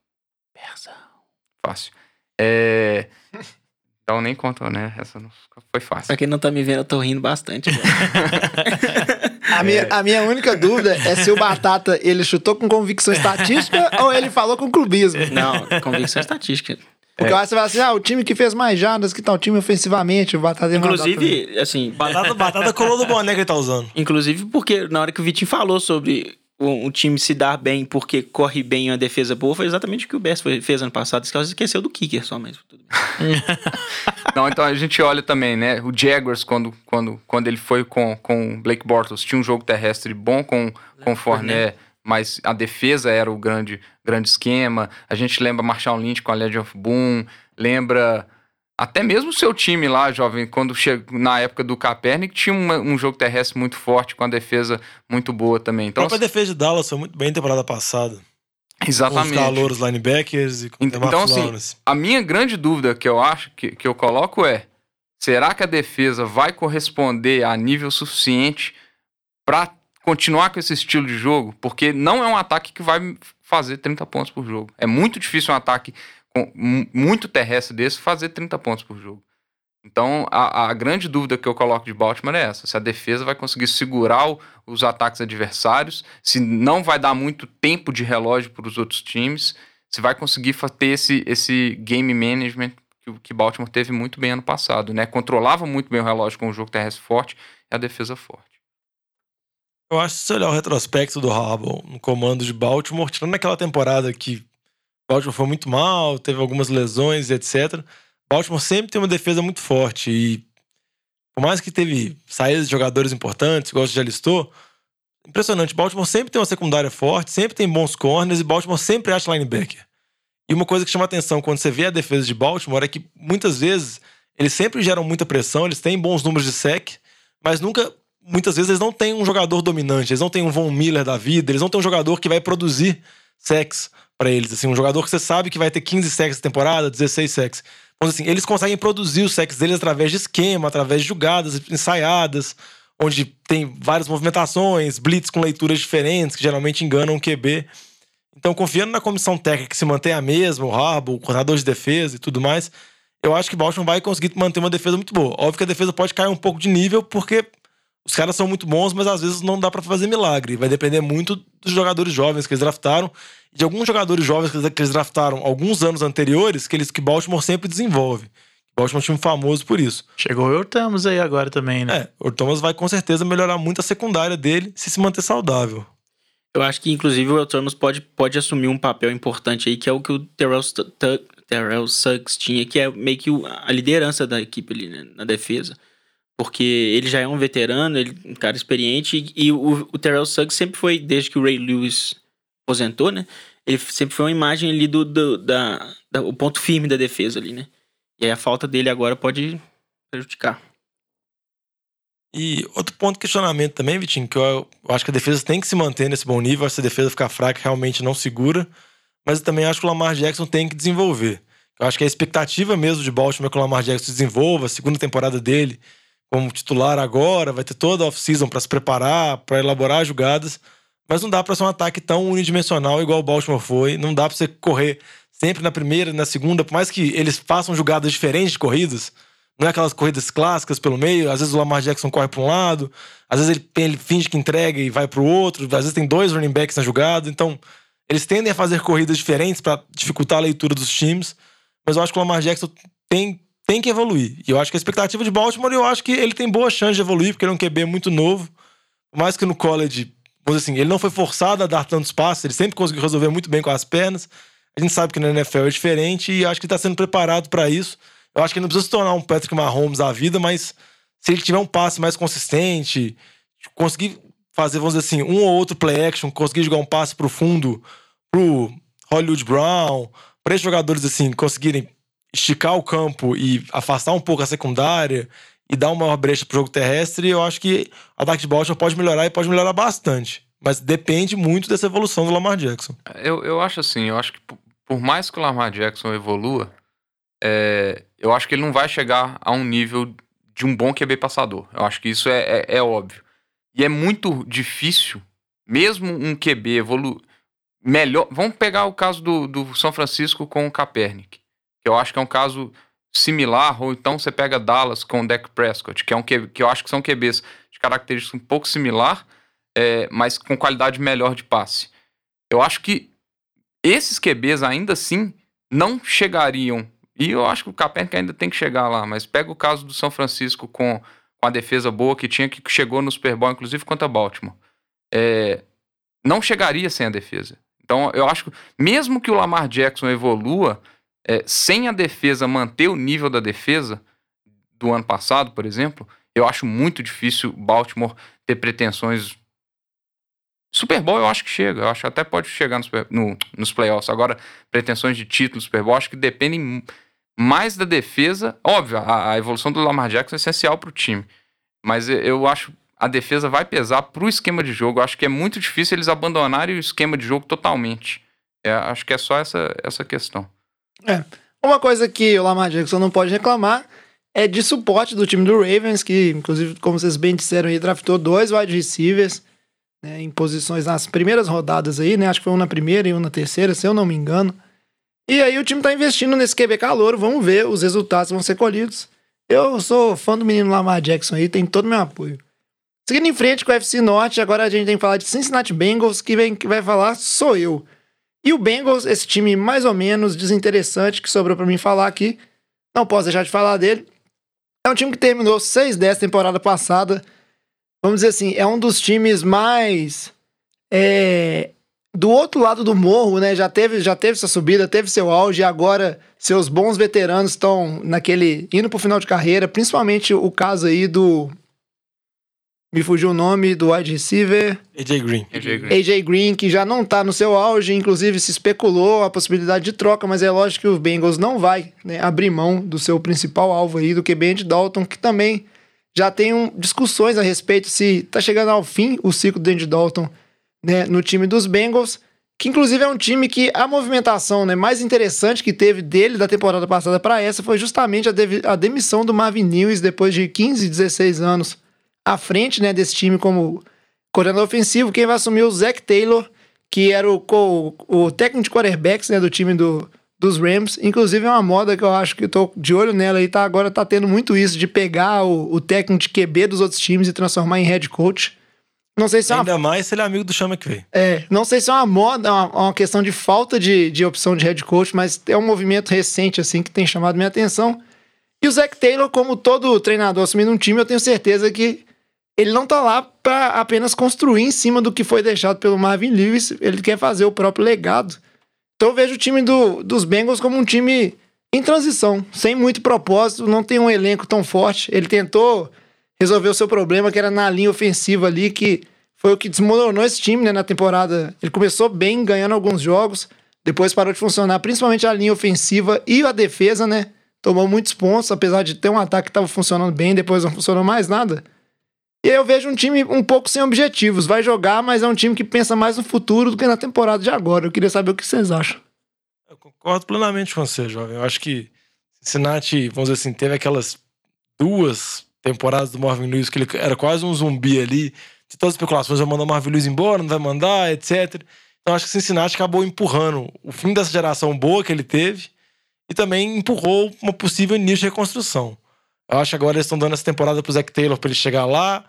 Speaker 5: Fácil. É... Então nem contou, né? Essa não foi fácil.
Speaker 6: Pra quem não tá me vendo, eu tô rindo bastante.
Speaker 3: a, minha, a minha única dúvida é se o Batata ele chutou com convicção estatística ou ele falou com clubismo.
Speaker 6: Não, convicção estatística.
Speaker 3: Porque é. você vai assim, ah, o time que fez mais jardas, que tá o time ofensivamente, o Batata
Speaker 6: Inclusive, assim.
Speaker 4: Batata, batata colou do boné que ele tá usando.
Speaker 6: Inclusive, porque na hora que o Vitinho falou sobre o, o, time se dar bem porque corre bem uma defesa boa, foi exatamente o que o Bess fez ano passado. Ela esqueceu do kicker só mesmo.
Speaker 5: Não, então a gente olha também, né? O Jaguars, quando, quando, quando ele foi com, com o Blake Bortles, tinha um jogo terrestre bom com, com o Fournette mas a defesa era o grande, grande esquema. A gente lembra Marshall Lynch com a Legend of Boom, lembra até mesmo o seu time lá, jovem, quando chegou na época do Kaepernick, tinha uma, um jogo terrestre muito forte, com a defesa muito boa também. Então, a
Speaker 4: própria defesa de Dallas foi muito bem na temporada passada.
Speaker 5: Exatamente.
Speaker 4: Com os calouros linebackers e com
Speaker 5: Então, então assim, Lawrence. a minha grande dúvida que eu acho, que, que eu coloco é, será que a defesa vai corresponder a nível suficiente para continuar com esse estilo de jogo, porque não é um ataque que vai fazer 30 pontos por jogo. É muito difícil um ataque com, muito terrestre desse fazer 30 pontos por jogo. Então, a, a, grande dúvida que eu coloco de Baltimore é essa: se a defesa vai conseguir segurar o, os ataques adversários, se não vai dar muito tempo de relógio para os outros times, se vai conseguir ter esse, esse game management que, que Baltimore teve muito bem ano passado, né? Controlava muito bem o relógio com o jogo terrestre forte e a defesa forte.
Speaker 4: Eu acho que se olhar o retrospecto do Harbaugh no comando de Baltimore, tirando aquela temporada que Baltimore foi muito mal, teve algumas lesões etc Baltimore sempre tem uma defesa muito forte e por mais que teve saídas de jogadores importantes, igual você já listou, impressionante. Baltimore sempre tem uma secundária forte, sempre tem bons corners e Baltimore sempre acha linebacker. E uma coisa que chama atenção quando você vê a defesa de Baltimore é que muitas vezes eles sempre geram muita pressão, eles têm bons números de sec, mas nunca, muitas vezes eles não têm um jogador dominante, eles não têm um Von Miller da vida, eles não têm um jogador que vai produzir sex para eles, assim, um jogador que você sabe que vai ter 15 sacks na temporada, 16 sacks. Então, assim, eles conseguem produzir os sacks deles através de esquema, através de jogadas ensaiadas, onde tem várias movimentações, blitz com leituras diferentes, que geralmente enganam o QB. Então, confiando na comissão técnica que se mantém a mesma, o Harbour, o coordenador de defesa e tudo mais, eu acho que o Baltimore vai conseguir manter uma defesa muito boa. Óbvio que a defesa pode cair um pouco de nível, porque os caras são muito bons, mas às vezes não dá para fazer milagre. Vai depender muito dos jogadores jovens que eles draftaram de alguns jogadores jovens que eles draftaram alguns anos anteriores, que eles que Baltimore sempre desenvolve. Baltimore é um time famoso por isso.
Speaker 8: Chegou o Thomas aí agora também, né?
Speaker 4: É, o Thomas vai com certeza melhorar muito a secundária dele se se manter saudável.
Speaker 6: Eu acho que, inclusive, o Thomas pode, pode assumir um papel importante aí, que é o que o Terrell, Terrell Suggs tinha, que é meio que a liderança da equipe ali, né, na defesa. Porque ele já é um veterano, ele um cara experiente, e o, o Terrell Suggs sempre foi, desde que o Ray Lewis aposentou, né? Ele sempre foi uma imagem ali do, do da, da, o ponto firme da defesa ali, né? E aí a falta dele agora pode prejudicar.
Speaker 4: E outro ponto de questionamento também, Vitinho, que eu, eu, acho que a defesa tem que se manter nesse bom nível. Se a defesa ficar fraca, realmente não segura. Mas eu também acho que o Lamar Jackson tem que desenvolver. Eu acho que a expectativa mesmo de Baltimore é que o Lamar Jackson desenvolva a segunda temporada dele como titular agora, vai ter toda a off-season para se preparar, para elaborar jogadas. Mas não dá para ser um ataque tão unidimensional igual o Baltimore foi. Não dá para você correr sempre na primeira, na segunda, por mais que eles façam jogadas diferentes de corridas. Não é aquelas corridas clássicas pelo meio. Às vezes o Lamar Jackson corre para um lado, às vezes ele, ele finge que entrega e vai para o outro. Às vezes tem dois running backs na jogada. Então, eles tendem a fazer corridas diferentes para dificultar a leitura dos times. Mas eu acho que o Lamar Jackson tem, tem que evoluir. E eu acho que a expectativa de Baltimore, eu acho que ele tem boa chance de evoluir, porque ele é um QB muito novo. Por mais que no college vamos assim, ele não foi forçado a dar tantos passos, ele sempre conseguiu resolver muito bem com as pernas. A gente sabe que na NFL é diferente e acho que está sendo preparado para isso. Eu acho que ele não precisa se tornar um Patrick Mahomes à vida, mas se ele tiver um passe mais consistente, conseguir fazer, vamos dizer assim, um ou outro play action, conseguir jogar um passe pro fundo pro Hollywood Brown, para esses jogadores assim conseguirem esticar o campo e afastar um pouco a secundária e dar uma maior brecha pro jogo terrestre, eu acho que o ataque de Baltimore pode melhorar e pode melhorar bastante. Mas depende muito dessa evolução do Lamar Jackson.
Speaker 5: Eu, eu acho assim, eu acho que por mais que o Lamar Jackson evolua, é, eu acho que ele não vai chegar a um nível de um bom QB passador. Eu acho que isso é, é, é óbvio. E é muito difícil, mesmo um QB evolu melhor. Vamos pegar o caso do, do São Francisco com o Kaepernick, que eu acho que é um caso similar, ou então você pega Dallas com o Dak Prescott, que é um que, que eu acho que são QBs de características um pouco similar, é, mas com qualidade melhor de passe. Eu acho que esses QBs ainda assim não chegariam. E eu acho que o Kaepernick ainda tem que chegar lá, mas pega o caso do São Francisco com, com a defesa boa que tinha, que chegou no Super Bowl, inclusive contra Baltimore. É, não chegaria sem a defesa. Então, eu acho que, mesmo que o Lamar Jackson evolua, é, sem a defesa manter o nível da defesa do ano passado, por exemplo, eu acho muito difícil Baltimore ter pretensões. Super Bowl eu acho que chega, eu acho que até pode chegar nos, no, nos playoffs. Agora, pretensões de título Super Bowl, acho que dependem mais da defesa. Óbvio, a, a evolução do Lamar Jackson é essencial para o time. Mas eu acho a defesa vai pesar para o esquema de jogo. Eu acho que é muito difícil eles abandonarem o esquema de jogo totalmente. É, acho que é só essa, essa questão.
Speaker 3: É. Uma coisa que o Lamar Jackson não pode reclamar é de suporte do time do Ravens, que, inclusive, como vocês bem disseram aí, draftou dois wide receivers né, em posições nas primeiras rodadas aí, né? Acho que foi um na primeira e um na terceira, se eu não me engano. E aí o time tá investindo nesse QB calor, vamos ver, os resultados vão ser colhidos. Eu sou fã do menino Lamar Jackson aí, tem todo o meu apoio. Seguindo em frente com o FC Norte, agora a gente tem que falar de Cincinnati Bengals, que vem que vai falar sou eu. E o Bengals, esse time mais ou menos desinteressante que sobrou para mim falar aqui, não posso deixar de falar dele. É um time que terminou 6-10 temporada passada. Vamos dizer assim, é um dos times mais é, do outro lado do morro, né? Já teve, já teve essa subida, teve seu auge, e agora seus bons veteranos estão naquele. indo pro final de carreira, principalmente o caso aí do. Me fugiu o nome do wide receiver.
Speaker 4: AJ Green.
Speaker 5: AJ Green.
Speaker 3: AJ Green, que já não tá no seu auge, inclusive se especulou a possibilidade de troca, mas é lógico que o Bengals não vai né, abrir mão do seu principal alvo aí, do QB Andy Dalton, que também já tem um, discussões a respeito se tá chegando ao fim o ciclo do Andy Dalton né, no time dos Bengals, que inclusive é um time que a movimentação né, mais interessante que teve dele da temporada passada para essa foi justamente a, de, a, demissão do Marvin Lewis depois de 15, 16 anos à frente né, desse time como coordenador ofensivo. Quem vai assumir o Zach Taylor, que era o, o, o técnico de quarterbacks né, do time do, dos Rams. Inclusive é uma moda que eu acho que tô de olho nela e tá, agora tá tendo muito isso de pegar o, o técnico de QB dos outros times e transformar em head coach. Não sei se é uma...
Speaker 4: Ainda mais se ele é amigo do Sean McVay.
Speaker 3: É, não sei se é uma moda, uma, uma questão de falta de, de opção de head coach, mas é um movimento recente, assim, que tem chamado minha atenção. E o Zach Taylor, como todo treinador assumindo um time, eu tenho certeza que ele não tá lá para apenas construir em cima do que foi deixado pelo Marvin Lewis, ele quer fazer o próprio legado. Então eu vejo o time do, dos Bengals como um time em transição, sem muito propósito, não tem um elenco tão forte. Ele tentou resolver o seu problema, que era na linha ofensiva ali, que foi o que desmoronou esse time né, na temporada. Ele começou bem, ganhando alguns jogos, depois parou de funcionar, principalmente a linha ofensiva e a defesa, né? Tomou muitos pontos, apesar de ter um ataque que estava funcionando bem, depois não funcionou mais nada. E eu vejo um time um pouco sem objetivos. Vai jogar, mas é um time que pensa mais no futuro do que na temporada de agora. Eu queria saber o que vocês acham.
Speaker 4: Eu concordo plenamente com você, jovem. Eu acho que Cincinnati, vamos dizer assim, teve aquelas duas temporadas do Marvin Lewis que ele era quase um zumbi ali. De todas as especulações, vai mandar o Marvin Lewis embora, não vai mandar, etc. Então acho que Cincinnati acabou empurrando o fim dessa geração boa que ele teve e também empurrou uma possível início de reconstrução. Eu acho que agora eles estão dando essa temporada pro Zac Taylor para ele chegar lá,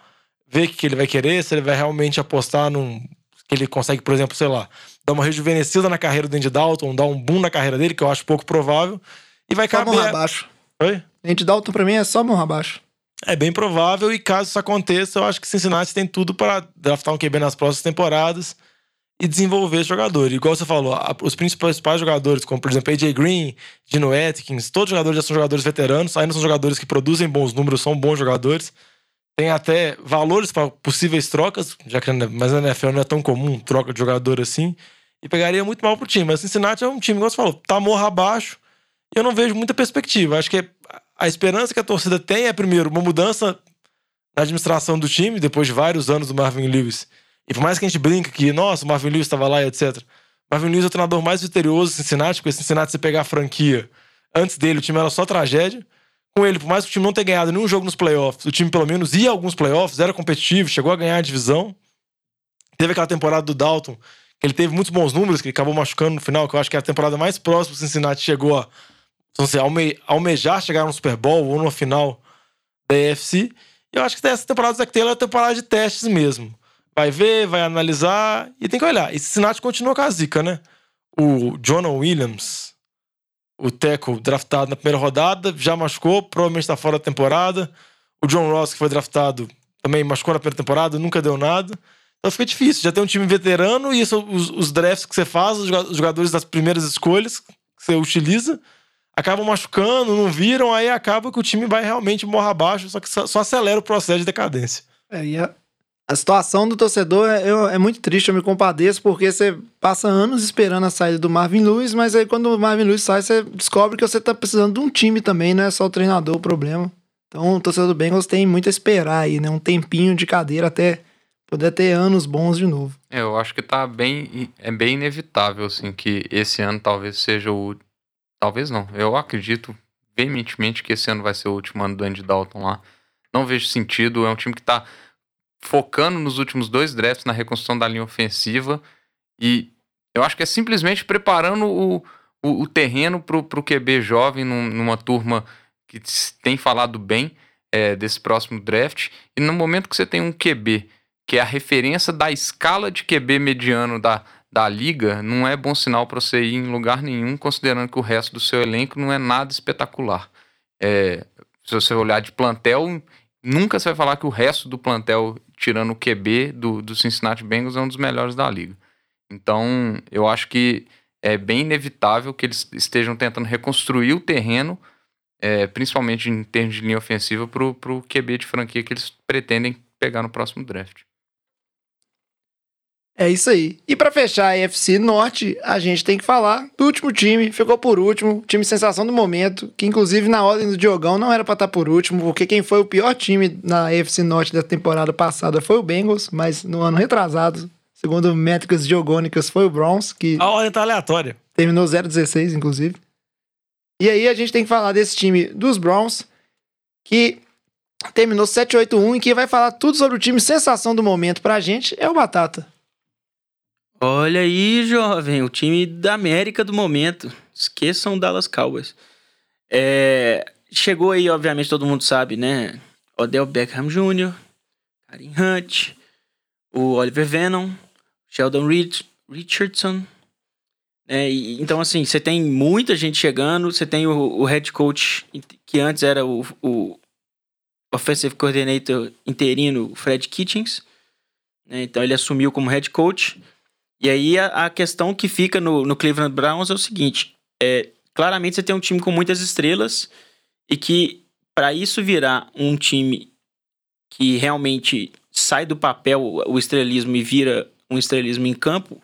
Speaker 4: ver o que ele vai querer, se ele vai realmente apostar num. que ele consegue, por exemplo, sei lá, dar uma rejuvenescida na carreira do Andy Dalton, dar um boom na carreira dele, que eu acho pouco provável. E vai
Speaker 3: Só
Speaker 4: caber.
Speaker 3: morra abaixo.
Speaker 4: Oi?
Speaker 3: Andy Dalton pra mim é só morra abaixo.
Speaker 4: É bem provável, e caso isso aconteça, eu acho que Cincinnati tem tudo para draftar um QB nas próximas temporadas e desenvolver esse jogador. Igual você falou, a- os principais jogadores, como por exemplo AJ Green, Gino Atkins, todos os jogadores já são jogadores veteranos, ainda são jogadores que produzem bons números, são bons jogadores. Tem até valores para possíveis trocas, já que mas na NFL não é tão comum troca de jogador assim. E pegaria muito mal pro time. Mas Cincinnati é um time, igual você falou, tá morra abaixo. E eu não vejo muita perspectiva. Acho que a esperança que a torcida tem é, primeiro, uma mudança na administração do time, depois de vários anos do Marvin Lewis. E por mais que a gente brinque que, nossa, o Marvin Lewis estava lá e etc. Marvin Lewis é o treinador mais vitorioso do Cincinnati, porque Cincinnati, se pegar a franquia, antes dele, o time era só tragédia. Com ele, por mais que o time não tenha ganhado nenhum jogo nos playoffs, o time pelo menos ia a alguns playoffs, era competitivo, chegou a ganhar a divisão. Teve aquela temporada do Dalton, que ele teve muitos bons números, que ele acabou machucando no final, que eu acho que é a temporada mais próxima do Cincinnati chegou a não sei, alme, almejar chegar no Super Bowl ou numa final da AFC. E eu acho que essa temporada do Zac Taylor é a temporada de testes mesmo. Vai ver, vai analisar e tem que olhar. E Cincinnati continua com a zica, né? O Jonah Williams, o Teco, draftado na primeira rodada, já machucou, provavelmente está fora da temporada. O John Ross, que foi draftado, também machucou na primeira temporada, nunca deu nada. Então fica difícil. Já tem um time veterano e isso, os, os drafts que você faz, os joga- os jogadores das primeiras escolhas que você utiliza, acabam machucando, não viram, aí acaba que o time vai realmente morra abaixo, só que só, só acelera o processo de decadência.
Speaker 3: É, e a, a situação do torcedor é, é muito triste, eu me compadeço, porque você passa anos esperando a saída do Marvin Lewis, mas aí quando o Marvin Lewis sai, você descobre que você tá precisando de um time também, não é só o treinador o problema. Então o torcedor do Bengals tem muito a esperar aí, né? Um tempinho de cadeira até poder ter anos bons de novo.
Speaker 5: É, eu acho que tá bem. É bem inevitável, assim, que esse ano talvez seja o. Talvez não. Eu acredito veementemente que esse ano vai ser o último ano do Andy Dalton lá. Não vejo sentido. É um time que tá focando nos últimos dois drafts na reconstrução da linha ofensiva. E eu acho que é simplesmente preparando o, o, o terreno pro, pro QB jovem num- numa turma que tem falado bem é, desse próximo draft. E no momento que você tem um QB, que é a referência da escala de QB mediano da, da liga, não é bom sinal para você ir em lugar nenhum, considerando que o resto do seu elenco não é nada espetacular. É, se você olhar de plantel, nunca você vai falar que o resto do plantel, tirando o QB do, do Cincinnati Bengals, é um dos melhores da liga. Então, eu acho que é bem inevitável que eles estejam tentando reconstruir o terreno, é, principalmente em termos de linha ofensiva, para o QB de franquia que eles pretendem pegar no próximo draft.
Speaker 3: É isso aí. E pra fechar a EFC Norte, a gente tem que falar do último time, ficou por último, time sensação do momento, que inclusive na ordem do Diogão não era pra estar por último, porque quem foi o pior time na EFC Norte da temporada passada foi o Bengals, mas no ano retrasado, segundo métricas diogônicas, foi o Browns, que
Speaker 4: A ordem tá aleatória.
Speaker 3: terminou 0-16, inclusive. E aí a gente tem que falar desse time dos Browns, que terminou 7-8-1 e quem vai falar tudo sobre o time sensação do momento pra gente é o Batata.
Speaker 6: Olha aí, jovem, o time da América do momento. Esqueçam Dallas Cowboys. É, chegou aí, obviamente, todo mundo sabe, né? Odell Beckham Jr., Karim Hunt, o Oliver Venom, Sheldon Reed, Richardson. né? E, então, assim, você tem muita gente chegando. Você tem o, o head coach, que antes era o, o offensive coordinator interino, Fred Kitchens. né? Então, ele assumiu como head coach. E aí a, a questão que fica no, no Cleveland Browns é o seguinte: é, claramente você tem um time com muitas estrelas e que para isso virar um time que realmente sai do papel o estrelismo e vira um estrelismo em campo,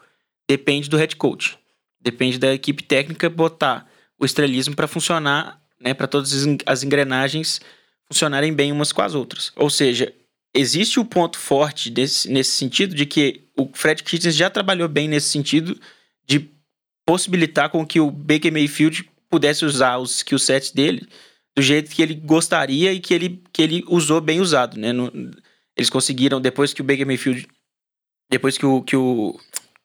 Speaker 6: depende do head coach. Depende da equipe técnica botar o estrelismo para funcionar, né, para todas as en- as engrenagens funcionarem bem umas com as outras. Ou seja, existe o ponto forte desse, nesse sentido de que o Fred Kitchens já trabalhou bem nesse sentido de possibilitar com que o Baker Mayfield pudesse usar os skill sets dele do jeito que ele gostaria e que ele, que ele usou bem usado, né? No- eles conseguiram, depois que o Baker Mayfield, depois que o, que o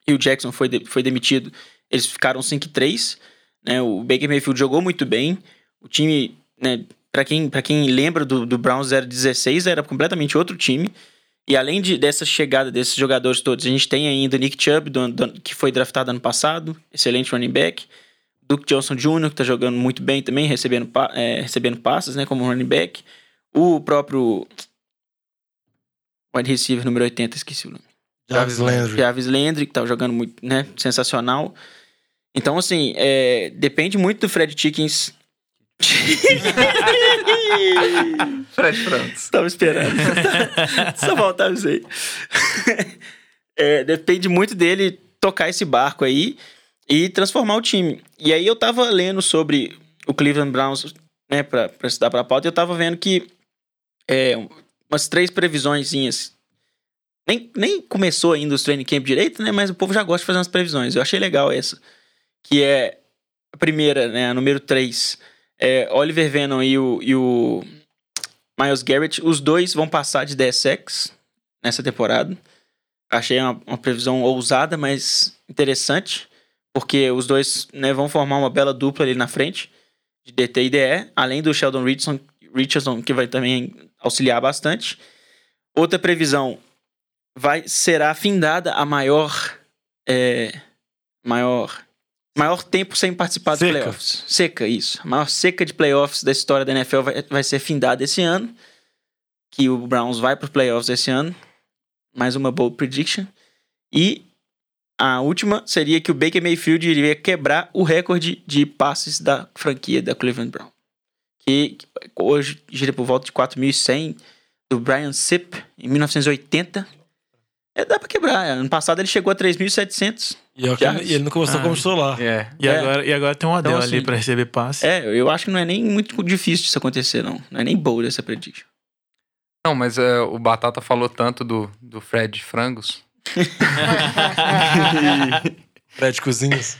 Speaker 6: Hugh Jackson foi, de- foi demitido, eles ficaram 5-3, né? O Baker Mayfield jogou muito bem, o time, né, Pra quem, quem lembra do, do Browns 016, era completamente outro time. E além de, dessa chegada desses jogadores todos, a gente tem ainda o Nick Chubb, do, do- que foi draftado ano passado, excelente running back. Duke Johnson Jr., que tá jogando muito bem também, recebendo, é, recebendo passes, né, como running back. O próprio wide receiver número 80, esqueci o nome.
Speaker 4: Jarvis Landry.
Speaker 6: Jarvis Landry, que tá jogando muito, né, sensacional. Então, assim, é, depende muito do Fred Chickens.
Speaker 5: Fred Francis.
Speaker 6: Tava esperando. Só faltava isso aí. É, depende muito dele tocar esse barco aí e transformar o time. E aí eu tava lendo sobre o Cleveland Browns, né, pra, pra estudar pra pauta, e eu tava vendo que é, umas três previsõezinhas. Nem, nem começou ainda os training camp direito, né? Mas o povo já gosta de fazer umas previsões. Eu achei legal essa. Que é a primeira, né? A número 3. É, Oliver Venom e o, e o Miles Garrett, os dois vão passar de 10 sacks nessa temporada. Achei uma, uma previsão ousada, mas interessante, porque os dois né, vão formar uma bela dupla ali na frente, de DT e DE, além do Sheldon Richardson, Richardson que vai também auxiliar bastante. Outra previsão vai será findada a maior é, maior maior tempo sem participar dos
Speaker 4: Seca.
Speaker 6: playoffs. Seca, isso. A maior seca de playoffs da história da NFL vai, vai ser findada esse ano. Que o Browns vai para os playoffs esse ano. Mais uma bold prediction. E a última seria que o Baker Mayfield iria quebrar o recorde de passes da franquia da Cleveland Brown. Que hoje gira por volta de 4.100 do Brian Sipp em 1980. É, dá pra quebrar. Ano passado ele chegou a 3.700.
Speaker 4: E, é e ele não começou
Speaker 8: Ah.
Speaker 4: como titular.
Speaker 5: É.
Speaker 8: E,
Speaker 6: É.
Speaker 8: agora, e agora tem um Adel
Speaker 6: Então,
Speaker 8: ali
Speaker 6: assim,
Speaker 8: pra receber passe.
Speaker 6: É, eu acho que não é nem muito difícil disso acontecer, não. Não é nem bold essa prediction.
Speaker 5: Não, mas é, o Batata falou tanto do, do Fred Frangos.
Speaker 4: Fred Cozinhas.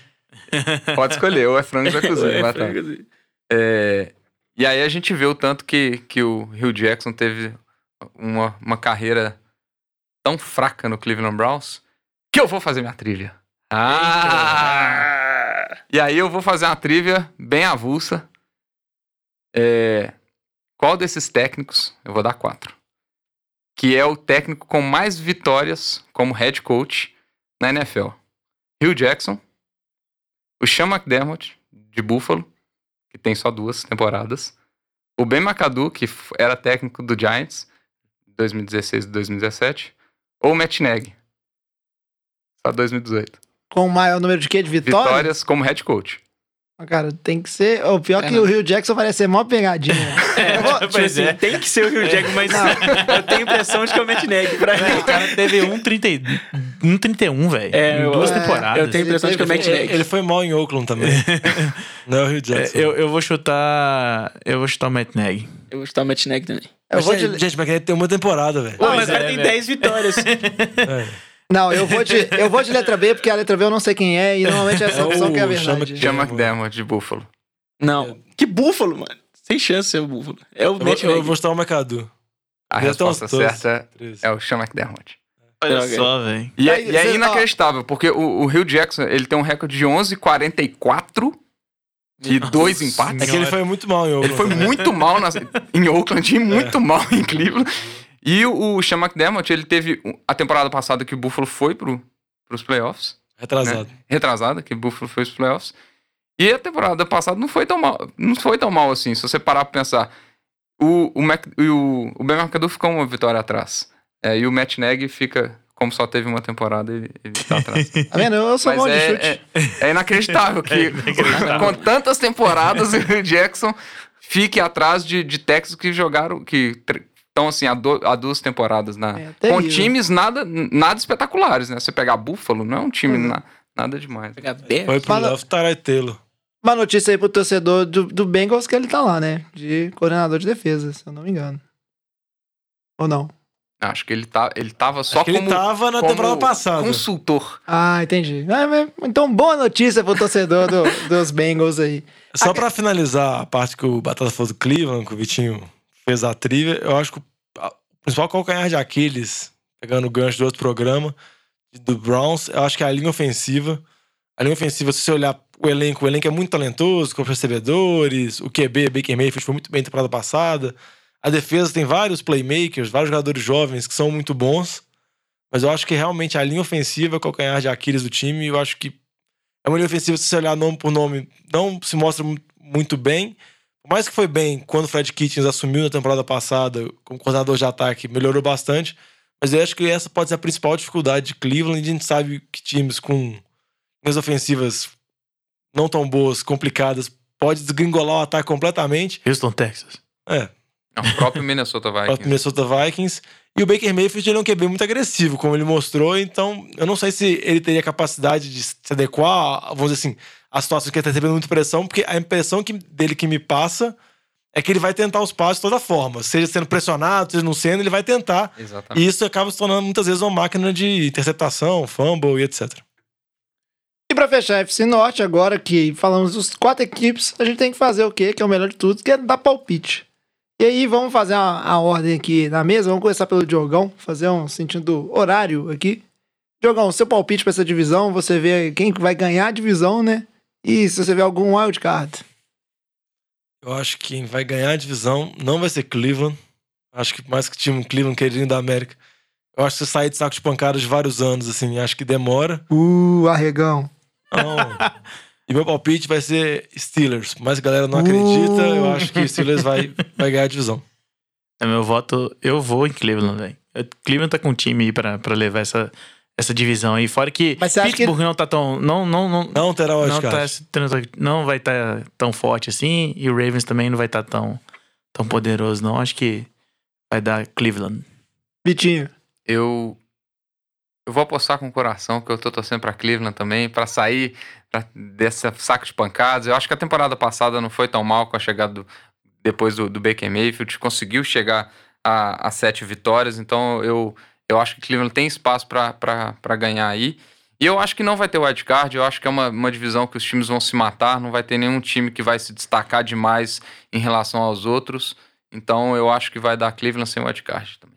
Speaker 5: Pode escolher, ou é frangos ou é cozinha,
Speaker 6: É,
Speaker 5: Batata.
Speaker 6: frango, assim.
Speaker 5: É, e aí a gente vê o tanto que, que o Hugh Jackson teve uma, uma carreira tão fraca no Cleveland Browns que eu vou fazer minha trivia. Ah! E aí eu vou fazer uma trivia bem avulsa. É, qual desses técnicos, eu vou dar quatro, que é o técnico com mais vitórias como head coach na NFL? Hugh Jackson, o Sean McDermott, de Buffalo, que tem só duas temporadas, o Ben McAdoo, que era técnico do Giants, 2016 e 2017, ou o Matt Nagy, só 2018.
Speaker 3: Com o maior número de quê? De vitórias?
Speaker 5: Vitórias como head coach.
Speaker 3: Ah, Cara, tem que ser. O pior
Speaker 6: É,
Speaker 3: que
Speaker 6: não.
Speaker 3: o Rio Jackson parece ser mó pegadinha. Vou- tipo
Speaker 8: Pois
Speaker 3: assim,
Speaker 8: é.
Speaker 6: Tem que ser o Hugh Jackman, mas eu tenho a impressão de que é o Matt Nagy pra mim.
Speaker 8: O cara teve 1,30 1,31, velho.
Speaker 6: É,
Speaker 8: em duas
Speaker 3: é,
Speaker 8: temporadas.
Speaker 6: Eu tenho a impressão de que é o Matt
Speaker 4: Ele,
Speaker 6: Nagy.
Speaker 4: ele foi mal em Oakland também. Não é o Rio
Speaker 8: É,
Speaker 4: Jackson.
Speaker 8: eu, eu vou chutar. Eu vou chutar o Matt Nagy.
Speaker 6: Eu vou chutar o Matt Nagy também.
Speaker 3: Eu
Speaker 4: Mas,
Speaker 3: vou
Speaker 4: gente,
Speaker 3: de...
Speaker 4: gente, mas tem uma temporada, velho.
Speaker 6: Mas o
Speaker 8: é,
Speaker 6: cara tem
Speaker 8: velho.
Speaker 6: 10 vitórias.
Speaker 4: É.
Speaker 3: Não, eu vou, de, eu vou de letra B, porque a letra B eu não sei quem é, e normalmente é essa
Speaker 4: É o
Speaker 3: opção que é a
Speaker 4: Chama
Speaker 3: verdade.
Speaker 5: Sean
Speaker 4: É,
Speaker 5: McDermott, de Buffalo.
Speaker 6: Não. Que búfalo, mano. Sem chance de ser o búfalo. É o
Speaker 4: Eu, vou, eu vou chutar o McAdoo.
Speaker 5: A
Speaker 4: estão
Speaker 5: resposta certa
Speaker 4: 13.
Speaker 5: é o Sean McDermott.
Speaker 8: Olha só, velho.
Speaker 5: E, é, e é inacreditável, porque o, o Hugh Jackson ele tem um recorde de 11,44 e dois empates.
Speaker 4: É que ele foi muito mal em Oakland.
Speaker 5: Ele foi muito mal nas- em Oakland e muito mal em Cleveland. E o, o Sean McDermott, ele teve a temporada passada que o Buffalo foi pro, pros playoffs.
Speaker 4: Retrasado.
Speaker 5: Retrasada, que o Buffalo foi pros playoffs. E a temporada passada não foi tão mal, não foi tão mal assim, se você parar pra pensar. O, o, Mac, o, o Ben McAdoo ficou uma vitória atrás. É, e o Matt Nagy fica, como só teve uma temporada, ele, ele tá atrás.
Speaker 3: Tá vendo? Eu sou
Speaker 5: Mas
Speaker 3: bom de
Speaker 5: é,
Speaker 3: chute.
Speaker 5: é, é inacreditável que com tantas temporadas o Jackson fique atrás de, de técnicos que jogaram, que estão assim há, do- há duas temporadas na,
Speaker 3: É,
Speaker 5: com times nada, nada espetaculares, né? Você pegar Buffalo, não é um time
Speaker 3: Uhum.
Speaker 5: na- nada demais.
Speaker 6: Pegar Bears.
Speaker 4: Foi pro Love Taratelo.
Speaker 3: Uma notícia aí pro torcedor do, do Bengals que ele tá lá, né? De coordenador de defesa, se eu não me engano. Ou não?
Speaker 5: Acho que ele, tá, ele tava só
Speaker 4: Acho que
Speaker 5: como,
Speaker 4: ele tava na temporada passada.
Speaker 5: consultor.
Speaker 3: Ah, entendi. Ah, então, boa notícia pro torcedor do- dos Bengals aí.
Speaker 4: Só pra finalizar a parte que o Batata falou do Cleveland, que o Vitinho fez a trilha, eu acho que o principal calcanhar de Aquiles, pegando o gancho do outro programa, do Browns, eu acho que é a linha ofensiva. A linha ofensiva, se você olhar o elenco, o elenco é muito talentoso, com os recebedores, o QB, Baker Mayfield foi muito bem na temporada passada. A defesa tem vários playmakers, vários jogadores jovens que são muito bons. Mas eu acho que realmente a linha ofensiva é o calcanhar de Aquiles do time. Eu acho que é uma linha ofensiva, se você olhar nome por nome, não se mostra mu- muito bem. Por mais que foi bem quando o Fred Kitchens assumiu na temporada passada como coordenador de ataque, melhorou bastante. Mas eu acho que essa pode ser a principal dificuldade de Cleveland. A gente sabe que times com linhas ofensivas não tão boas, complicadas, pode desgringolar o ataque completamente.
Speaker 8: Houston, Texas.
Speaker 4: É,
Speaker 5: Não, o próprio Minnesota
Speaker 4: o
Speaker 5: Vikings.
Speaker 4: Minnesota Vikings. E o Baker Mayfield ele é um QB muito agressivo, como ele mostrou. Então, eu não sei se ele teria capacidade de se adequar, vamos dizer assim, à situação que ele está recebendo muita pressão, porque a impressão que- dele que me passa é que ele vai tentar os passos de toda forma. Seja sendo pressionado, seja não sendo, ele vai tentar.
Speaker 5: Exatamente.
Speaker 4: E isso acaba se tornando muitas vezes uma máquina de interceptação, fumble e etc.
Speaker 3: E pra fechar a FC Norte, agora que falamos dos quatro equipes, a gente tem que fazer o quê? Que é o melhor de tudo, que é dar palpite. E aí, vamos fazer a, a ordem aqui na mesa. Vamos começar pelo Diogão, fazer um sentido horário aqui. Diogão, seu palpite pra essa divisão, você vê quem vai ganhar a divisão, né? E se você vê algum wildcard.
Speaker 4: Eu acho que quem vai ganhar a divisão não vai ser Cleveland. Acho que mais que time Cleveland queridinho da América. Eu acho que você sair de saco de pancadas de vários anos, assim, acho que demora.
Speaker 3: Uh, arregão.
Speaker 4: Não. e meu palpite vai ser Steelers. Mas a galera não acredita, eu acho que o Steelers vai, vai ganhar a divisão.
Speaker 8: É meu voto, eu vou em Cleveland, velho. Cleveland tá com um time aí pra, pra levar essa, essa divisão aí. Fora que
Speaker 3: Mas você acha que-
Speaker 8: Pittsburgh não tá tão. Não, não, não,
Speaker 4: Não terá
Speaker 8: não, tá, trans- não vai estar tão forte assim. E o Ravens também não vai estar tão, tão poderoso, não. Acho que vai dar Cleveland.
Speaker 3: Vitinho.
Speaker 5: Eu eu vou apostar com o coração que eu tô torcendo pra Cleveland também, pra sair pra, dessa saco de pancadas. Eu acho que a temporada passada não foi tão mal com a chegada do, depois do, do Baker Mayfield, conseguiu chegar a, a sete vitórias, então eu, eu acho que Cleveland tem espaço pra ganhar aí. E eu acho que não vai ter wildcard, eu acho que é uma, uma divisão que os times vão se matar, não vai ter nenhum time que vai se destacar demais em relação aos outros. Então eu acho que vai dar Cleveland sem wildcard também.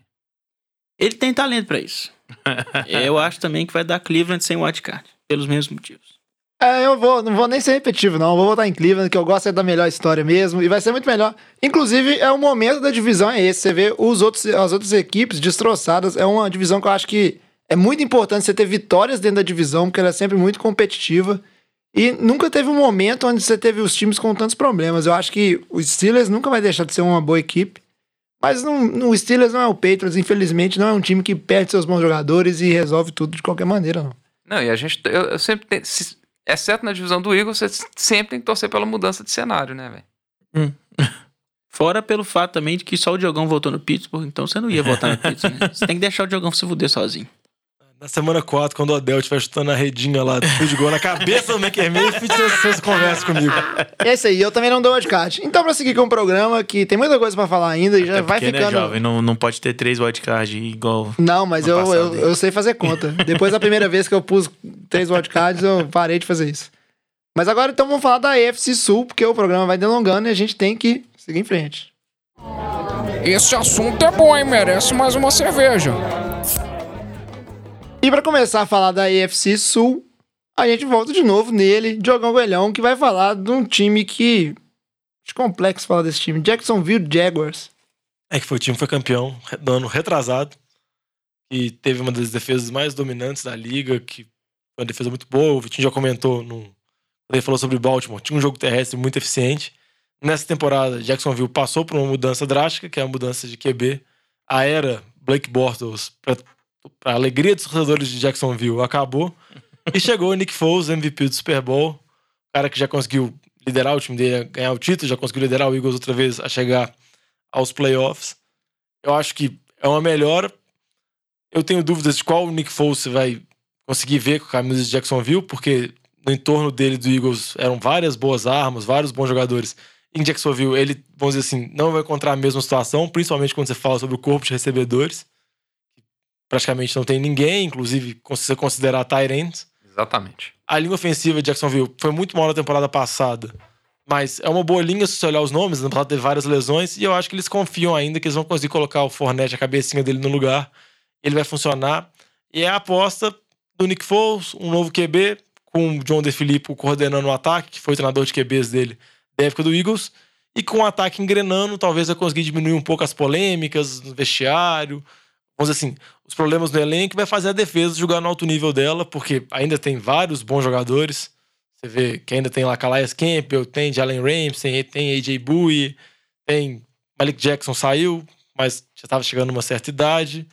Speaker 6: Ele tem talento pra isso. Eu acho também que vai dar Cleveland sem wildcard, pelos mesmos motivos.
Speaker 3: É, eu vou, não vou nem ser repetitivo, não. Vou votar em Cleveland, que eu gosto é da melhor história mesmo. E vai ser muito melhor. Inclusive, é o momento da divisão, é esse. Você vê os outros, as outras equipes destroçadas. É uma divisão que eu acho que é muito importante você ter vitórias dentro da divisão, porque ela é sempre muito competitiva. E nunca teve um momento onde você teve os times com tantos problemas. Eu acho que o Steelers nunca vai deixar de ser uma boa equipe. Mas não, não- o Steelers não é o Patriots, infelizmente, não é um time que perde seus bons jogadores e resolve tudo de qualquer maneira, não.
Speaker 5: Não, e a gente. Eu, eu sempre tenho. se- exceto na divisão do Eagles, você sempre tem que torcer pela mudança de cenário, né, velho?
Speaker 6: Fora pelo fato também de que só o Diogão votou no Pittsburgh, então você não ia votar no Pittsburgh, né? Você tem que deixar o Diogão se fuder sozinho.
Speaker 4: Na semana 4, quando o Odell estiver chutando a redinha lá do field goal na cabeça do McErmay, vocês conversam comigo.
Speaker 3: É isso aí, eu também não dou wildcard. Então, pra seguir com o programa, que tem muita coisa pra falar ainda e já
Speaker 8: Até
Speaker 3: vai
Speaker 8: porque, né,
Speaker 3: ficando.
Speaker 8: jovem, não, não pode ter três wildcards igual.
Speaker 3: Não, mas eu, eu, eu sei fazer conta. Depois da primeira vez que eu pus três wildcards, eu parei de fazer isso. Mas agora então vamos falar da AFC Sul, porque o programa vai delongando e a gente tem que seguir em frente.
Speaker 9: Esse assunto é bom, hein? Merece mais uma cerveja.
Speaker 3: E pra começar a falar da AFC Sul, a gente volta de novo nele, Diogão Goelhão, que vai falar de um time que. Acho complexo falar desse time. Jacksonville Jaguars.
Speaker 4: É que foi o time que foi campeão do ano retrasado. E teve uma das defesas mais dominantes da liga, que foi uma defesa muito boa. O Vitinho já comentou no, ele falou sobre Baltimore. Tinha um jogo terrestre muito eficiente. Nessa temporada, Jacksonville passou por uma mudança drástica, que é a mudança de QB. A era Blake Bortles, para a alegria dos torcedores de Jacksonville, acabou. E chegou o Nick Foles, MVP do Super Bowl. Cara que já conseguiu liderar o time dele ganhar o título, já conseguiu liderar o Eagles outra vez a chegar aos playoffs. Eu acho que é uma melhora. Eu tenho dúvidas de qual o Nick Foles vai conseguir ver com a camisa de Jacksonville, porque no entorno dele do Eagles eram várias boas armas, vários bons jogadores. Em Jacksonville, ele, vamos dizer assim, não vai encontrar a mesma situação, principalmente quando você fala sobre o corpo de recebedores. Praticamente não tem ninguém, inclusive se você considerar Tyrants.
Speaker 5: Exatamente.
Speaker 4: A linha ofensiva de Jacksonville foi muito mal na temporada passada. Mas é uma boa linha se você olhar os nomes. Na passada teve várias lesões. E eu acho que eles confiam ainda que eles vão conseguir colocar o Fornette, a cabecinha dele no lugar. Ele vai funcionar. E é a aposta do Nick Foles, um novo QB, com o John DeFilippo coordenando o ataque, que foi o treinador de QBs dele da época do Eagles. E com o ataque engrenando, talvez vai conseguir diminuir um pouco as polêmicas no vestiário. Vamos dizer assim, os problemas no elenco vai fazer a defesa jogar no alto nível dela, porque ainda tem vários bons jogadores. Você vê que ainda tem lá Calais Campbell, tem Jalen Ramsey, tem AJ Bowie, tem Malik Jackson saiu, mas já estava chegando numa certa idade.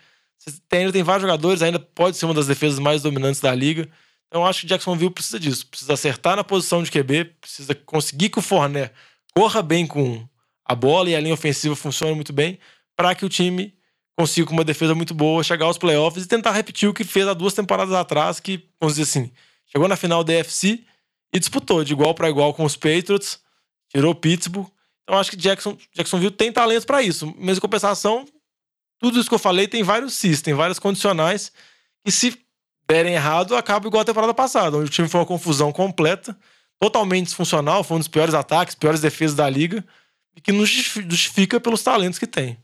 Speaker 4: Tem, ainda tem vários jogadores, ainda pode ser uma das defesas mais dominantes da liga. Então eu acho que Jacksonville precisa disso. Precisa acertar na posição de QB, precisa conseguir que o Forné corra bem com a bola e a linha ofensiva funcione muito bem, para que o time consiga, com uma defesa muito boa, chegar aos playoffs e tentar repetir o que fez há duas temporadas atrás, que, vamos dizer assim, chegou na final da AFC e disputou de igual para igual com os Patriots, tirou Pittsburgh. Então acho que Jackson, Jacksonville tem talento para isso. Mas em compensação, tudo isso que eu falei tem vários cis, tem várias condicionais, e se derem errado, acaba igual a temporada passada, onde o time foi uma confusão completa, totalmente disfuncional, foi um dos piores ataques, piores defesas da liga, e que nos justifica pelos talentos que tem.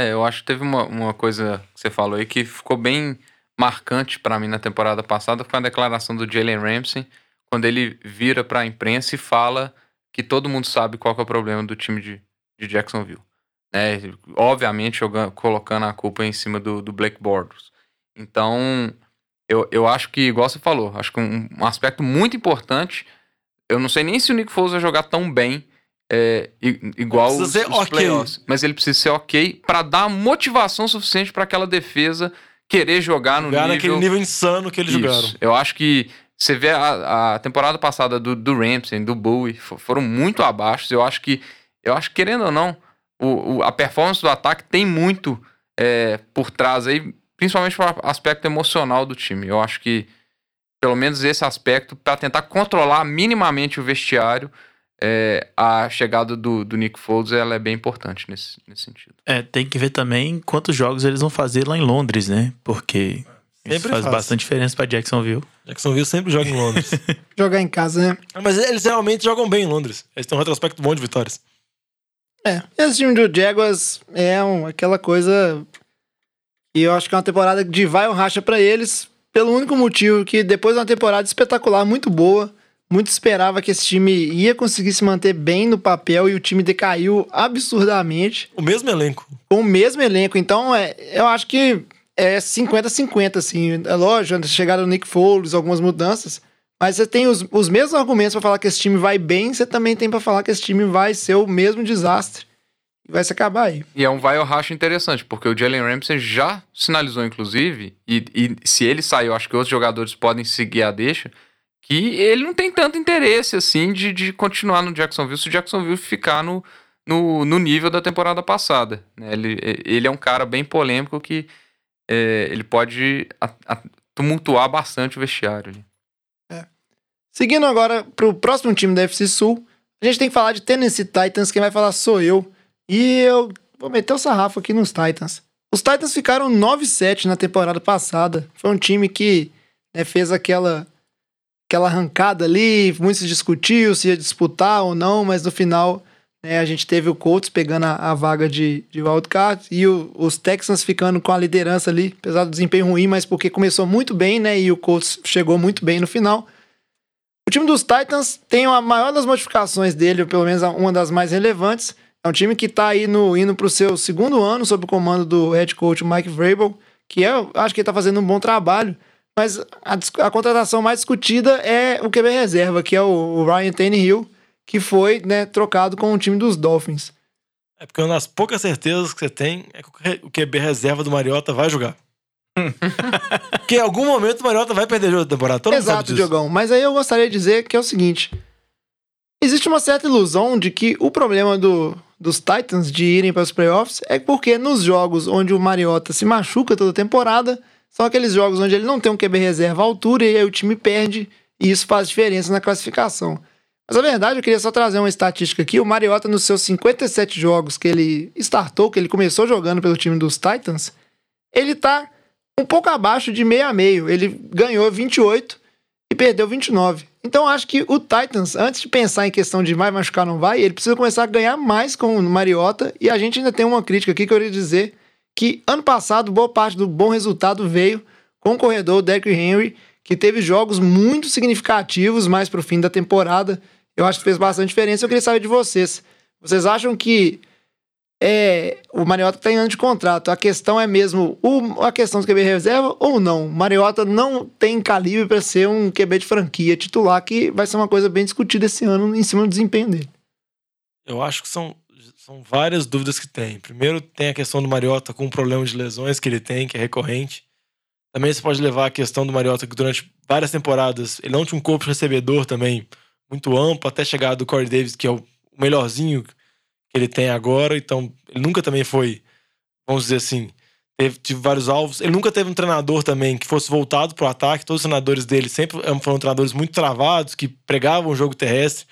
Speaker 5: É, eu acho que teve uma, uma coisa que você falou aí que ficou bem marcante pra mim na temporada passada, foi a declaração do Jalen Ramsey, quando ele vira pra imprensa e fala que todo mundo sabe qual é o problema do time de, de Jacksonville. Né? Obviamente jogando, colocando a culpa em cima do, do Blake Bortles. Então, eu, eu acho que, igual você falou, acho que um, um aspecto muito importante, eu não sei nem se o Nick Foles vai jogar tão bem é, igual
Speaker 4: Precisa
Speaker 5: os,
Speaker 4: ser
Speaker 5: os
Speaker 4: ok.
Speaker 5: playoffs, mas ele precisa ser ok pra dar motivação suficiente pra aquela defesa querer jogar no
Speaker 4: Jogar
Speaker 5: nível
Speaker 4: naquele nível insano que eles
Speaker 5: isso.
Speaker 4: jogaram.
Speaker 5: Eu acho que você vê a, a temporada passada do, do Ramsey, do Bowie, fo- foram muito abaixo. Eu acho que, eu acho que querendo ou não, o, o- a performance do ataque tem muito é, por trás aí, principalmente para o aspecto emocional do time. Eu acho que pelo menos esse aspecto para tentar controlar minimamente o vestiário. É, a chegada do, do Nick Foles ela é bem importante nesse, nesse sentido.
Speaker 8: É, tem que ver também quantos jogos eles vão fazer lá em Londres, né? Porque isso
Speaker 4: Sempre
Speaker 8: faz
Speaker 4: faz.
Speaker 8: bastante diferença pra Jacksonville.
Speaker 4: Jacksonville sempre joga em Londres.
Speaker 3: Jogar em casa, né?
Speaker 4: Mas eles realmente jogam bem em Londres. Eles têm um retrospecto bom de vitórias.
Speaker 3: É, esse time do Jaguars é um- aquela coisa que eu acho que é uma temporada de vai ou racha pra eles, pelo único motivo que depois de uma temporada espetacular, muito boa, Muito esperava que esse time ia conseguir se manter bem no papel e o time decaiu absurdamente.
Speaker 4: O mesmo elenco.
Speaker 3: Com o mesmo elenco. Então, é, eu acho que é 50-50, assim. É lógico, chegaram o Nick Foles, algumas mudanças. Mas você tem os, os mesmos argumentos para falar que esse time vai bem, você também tem para falar que esse time vai ser o mesmo desastre e vai se acabar aí.
Speaker 5: E é um vai ou racha interessante, porque o Jalen Ramsey já sinalizou, inclusive, e, e se ele sair, eu acho que outros jogadores podem seguir a deixa, que ele não tem tanto interesse, assim, de, de continuar no Jacksonville se o Jacksonville ficar no, no, no nível da temporada passada. Né? Ele, ele é um cara bem polêmico que é, ele pode a, a, tumultuar bastante o vestiário. Ali.
Speaker 3: Seguindo agora pro próximo time da FC Sul, a gente tem que falar de Tennessee Titans, quem vai falar sou eu. E eu vou meter o sarrafo aqui nos Titans. Os Titans ficaram 9-7 na temporada passada. Foi um time que né, fez aquela aquela arrancada ali, muito se discutiu se ia disputar ou não, mas no final né, a gente teve o Colts pegando a, a vaga de, de wildcard e o, os Texans ficando com a liderança ali, apesar do desempenho ruim, mas porque começou muito bem, né? E o Colts chegou muito bem no final. O time dos Titans tem a maior das modificações dele, ou pelo menos uma das mais relevantes. É um time que está aí no, indo para o seu segundo ano sob o comando do head coach Mike Vrabel, que eu acho que está fazendo um bom trabalho. Mas a, a, contratação mais discutida é o QB reserva, que é o, o Ryan Tannehill, que foi né, trocado com o time dos Dolphins.
Speaker 4: É porque uma das poucas certezas que você tem é que o QB reserva do Mariota vai jogar. que em algum momento o Mariota vai perder o jogo da temporada. Todo
Speaker 3: Exato, Diogão. Mas aí eu gostaria de dizer que é o seguinte: existe uma certa ilusão de que o problema do, dos Titans de irem para os playoffs é porque nos jogos onde o Mariota se machuca toda temporada, são aqueles jogos onde ele não tem um QB reserva à altura e aí o time perde, e isso faz diferença na classificação. Mas a verdade, eu queria só trazer uma estatística aqui. O Mariota, nos seus 57 jogos que ele startou, que ele começou jogando pelo time dos Titans, ele tá um pouco abaixo de meio a meio. Ele ganhou 28 e perdeu 29. Então acho que o Titans, antes de pensar em questão de vai machucar não vai, ele precisa começar a ganhar mais com o Mariota. E a gente ainda tem uma crítica aqui que eu queria dizer que ano passado boa parte do bom resultado veio com o corredor Derrick Henry, que teve jogos muito significativos mais pro fim da temporada. Eu acho que fez bastante diferença. Eu queria saber de vocês. Vocês acham que é, o Mariota tem ano de contrato. A questão é mesmo o, a questão do QB reserva ou não. O Mariota não tem calibre para ser um QB de franquia titular, que vai ser uma coisa bem discutida esse ano em cima do desempenho dele.
Speaker 4: Eu acho que são, são várias dúvidas que tem. Primeiro, tem a questão do Mariota com o problema de lesões que ele tem, que é recorrente. Também você pode levar a questão do Mariota que durante várias temporadas ele não tinha um corpo de recebedor também muito amplo, até chegar do Corey Davis, que é o melhorzinho que ele tem agora, então ele nunca também foi, vamos dizer assim, teve, teve vários alvos. Ele nunca teve um treinador também que fosse voltado para o ataque. Todos os treinadores dele sempre foram treinadores muito travados, que pregavam o jogo terrestre.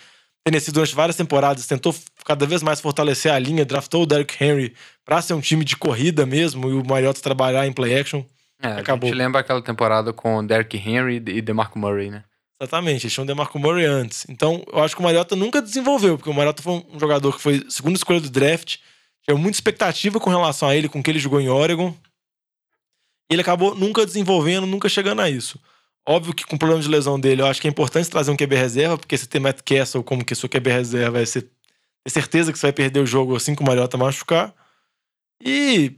Speaker 4: Tennessee, durante várias temporadas, tentou cada vez mais fortalecer a linha, draftou o Derrick Henry para ser um time de corrida mesmo e o Mariota trabalhar em play action.
Speaker 5: É, Acabou. A gente lembra aquela temporada com Derrick Henry e DeMarco Murray, né?
Speaker 4: Exatamente, eles tinham o DeMarco Murray antes. Então, eu acho que o Mariota nunca desenvolveu, porque o Mariota foi um jogador que foi segunda escolha do draft, tinha muita expectativa com relação a ele, com o que ele jogou em Oregon. E ele acabou nunca desenvolvendo, nunca chegando a isso. Óbvio que com o problema de lesão dele, eu acho que é importante trazer um QB reserva, porque se tem Matt Castle como que seu QB reserva, é você ter certeza que você vai perder o jogo assim que o Mariota machucar. E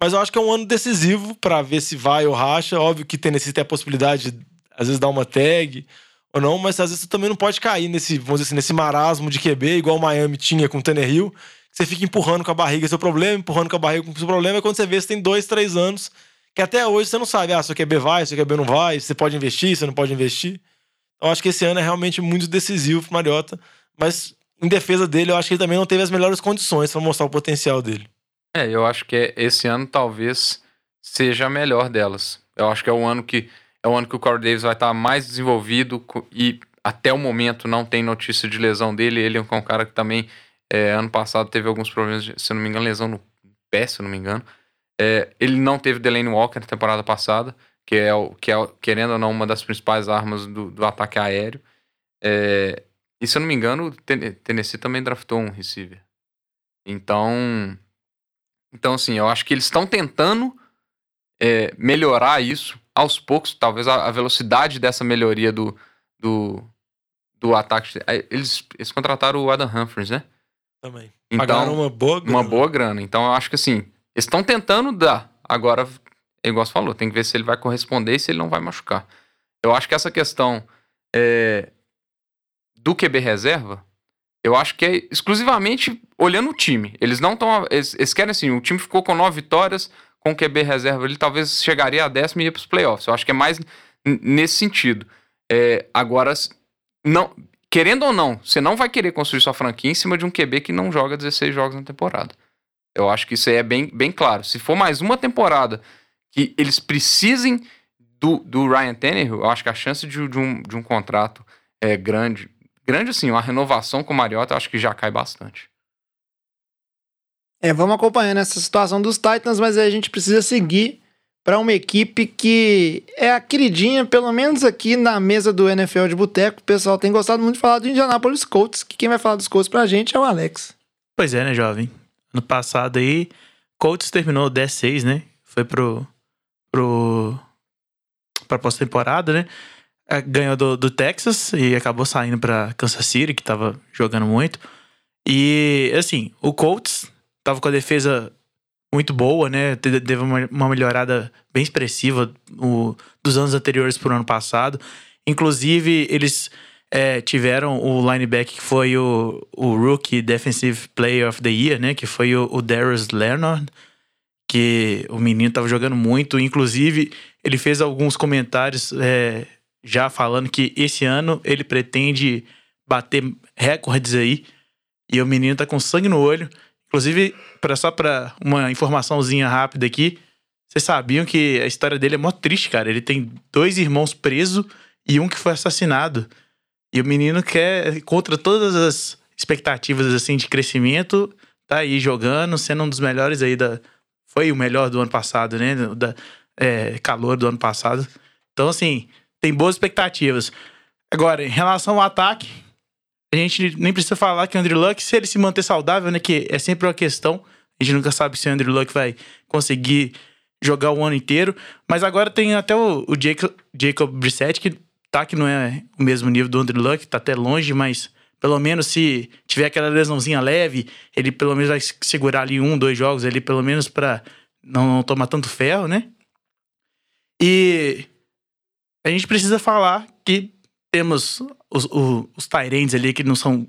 Speaker 4: mas eu acho que é um ano decisivo para ver se vai ou racha. Óbvio que tem tem a possibilidade de, às vezes, dar uma tag ou não, mas às vezes você também não pode cair nesse, vamos dizer assim, nesse marasmo de QB, igual o Miami tinha com o Tannehill, que você fica empurrando com a barriga seu problema, empurrando com a barriga o seu problema, é quando você vê você tem dois, três anos, que até hoje você não sabe, ah, seu QB vai, seu QB não vai, você pode investir, você não pode investir. Eu acho que esse ano é realmente muito decisivo pro Mariota, mas em defesa dele, eu acho que ele também não teve as melhores condições para mostrar o potencial dele.
Speaker 5: É, eu acho que esse ano talvez seja a melhor delas. Eu acho que é o ano que é o ano que o Corey Davis vai estar mais desenvolvido e até o momento não tem notícia de lesão dele. Ele é um cara que também, é, ano passado, teve alguns problemas, de, se não me engano, lesão no pé, se não me engano. É, ele não teve Delaney Walker na temporada passada, que é, o, que é, querendo ou não, uma das principais armas do, do ataque aéreo. É, e se eu não me engano, o Tennessee também draftou um receiver. Então, então assim, eu acho que eles estão tentando é, melhorar isso aos poucos, talvez a, a, velocidade dessa melhoria do, do, do ataque. é, Eles, eles contrataram o Adam Humphries, né?
Speaker 4: Também.
Speaker 5: Então,
Speaker 4: Pagaram uma boa grana.
Speaker 5: uma boa grana. Então eu acho que assim, estão tentando dar. Agora, é igual você falou, tem que ver se ele vai corresponder e se ele não vai machucar. Eu acho que essa questão é, do QB reserva, eu acho que é exclusivamente olhando o time. Eles não estão. Eles, eles querem assim, o time ficou com nove vitórias, com o QB reserva, ele talvez chegaria a décimo e ia para os playoffs. Eu acho que é mais nesse sentido. É, agora, não, querendo ou não, você não vai querer construir sua franquia em cima de um QB que não joga 16 jogos na temporada. Eu acho que isso aí é bem, bem claro. Se for mais uma temporada que eles precisem do, do Ryan Tannehill, eu acho que a chance de, de um, de um contrato é grande. Grande, assim, uma renovação com o Mariota, eu acho que já cai bastante.
Speaker 3: É, vamos acompanhando essa situação dos Titans, mas aí a gente precisa seguir para uma equipe que é a queridinha, pelo menos aqui na mesa do NFL de Boteco. O pessoal tem gostado muito de falar do Indianapolis Colts, que quem vai falar dos Colts pra gente é o Alex.
Speaker 8: Pois é, né, jovem? Ano passado aí, Colts terminou 10-6, né? Foi pro. pro. pra pós-temporada, né? É, Ganhou do, do Texas e acabou saindo pra Kansas City, que tava jogando muito. E, assim, o Colts tava com a defesa muito boa, né? Te- Teve uma, uma melhorada bem expressiva o- dos anos anteriores pro ano passado. Inclusive, eles é, tiveram o linebacker que foi o, o Rookie Defensive Player of the Year, né? Que foi o, o Darius Leonard, que o menino tava jogando muito. Inclusive, ele fez alguns comentários é, já falando que esse ano ele pretende bater recordes aí. E o menino tá com sangue no olho. Inclusive, pra, só pra uma informaçãozinha rápida aqui, vocês sabiam que a história dele é mó triste, cara. Ele tem dois irmãos presos e um que foi assassinado. E o menino quer, contra todas as expectativas assim de crescimento, tá aí jogando, sendo um dos melhores aí da. Foi o melhor do ano passado, né? Da é, calor do ano passado. Então, assim, tem boas expectativas. Agora, em relação ao ataque, a gente nem precisa falar que o Andrew Luck, se ele se manter saudável, né? Que é sempre uma questão. A gente nunca sabe se o Andrew Luck vai conseguir jogar o ano inteiro. Mas agora tem até o, o Jacob, Jacob Brissett, que tá que não é o mesmo nível do Andrew Luck, tá até longe, mas pelo menos se tiver aquela lesãozinha leve, ele pelo menos vai segurar ali um, dois jogos ali, pelo menos pra não, não tomar tanto ferro, né? E a gente precisa falar que temos os, o- os Tyrants ali que não são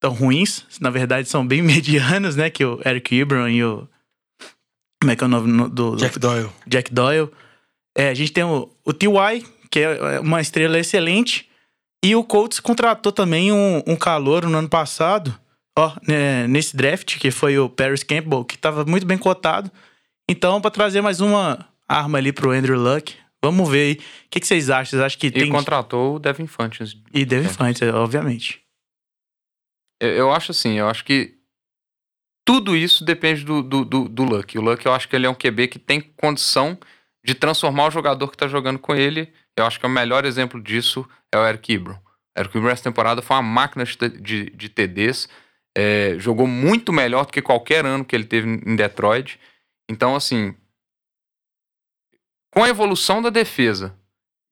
Speaker 8: tão ruins, na verdade são bem medianos, né? Que o Eric Ebron e o. Como é que é o nome no- do.
Speaker 4: Jack Doyle.
Speaker 8: Jack Doyle. É, a gente tem o, o T.Y., que é uma estrela excelente. E o Colts contratou também um, um calouro no ano passado, ó, né, nesse draft, que foi o Paris Campbell, que estava muito bem cotado. Então, para trazer mais uma arma ali pro Andrew Luck, vamos ver aí. O que, que vocês acham? Vocês acham que
Speaker 5: E
Speaker 8: tem.
Speaker 5: contratou o Devin Funches.
Speaker 8: E Devin Funches, obviamente.
Speaker 5: Eu, eu acho assim, eu acho que tudo isso depende do, do, do, do Luck. O Luck, eu acho que ele é um QB que tem condição de transformar o jogador que tá jogando com ele. Eu acho que o melhor exemplo disso é o Eric Ebron. Eric Ebron essa temporada foi uma máquina de, de, TDs. é, jogou muito melhor do que qualquer ano que ele teve em Detroit. Então, assim, com a evolução da defesa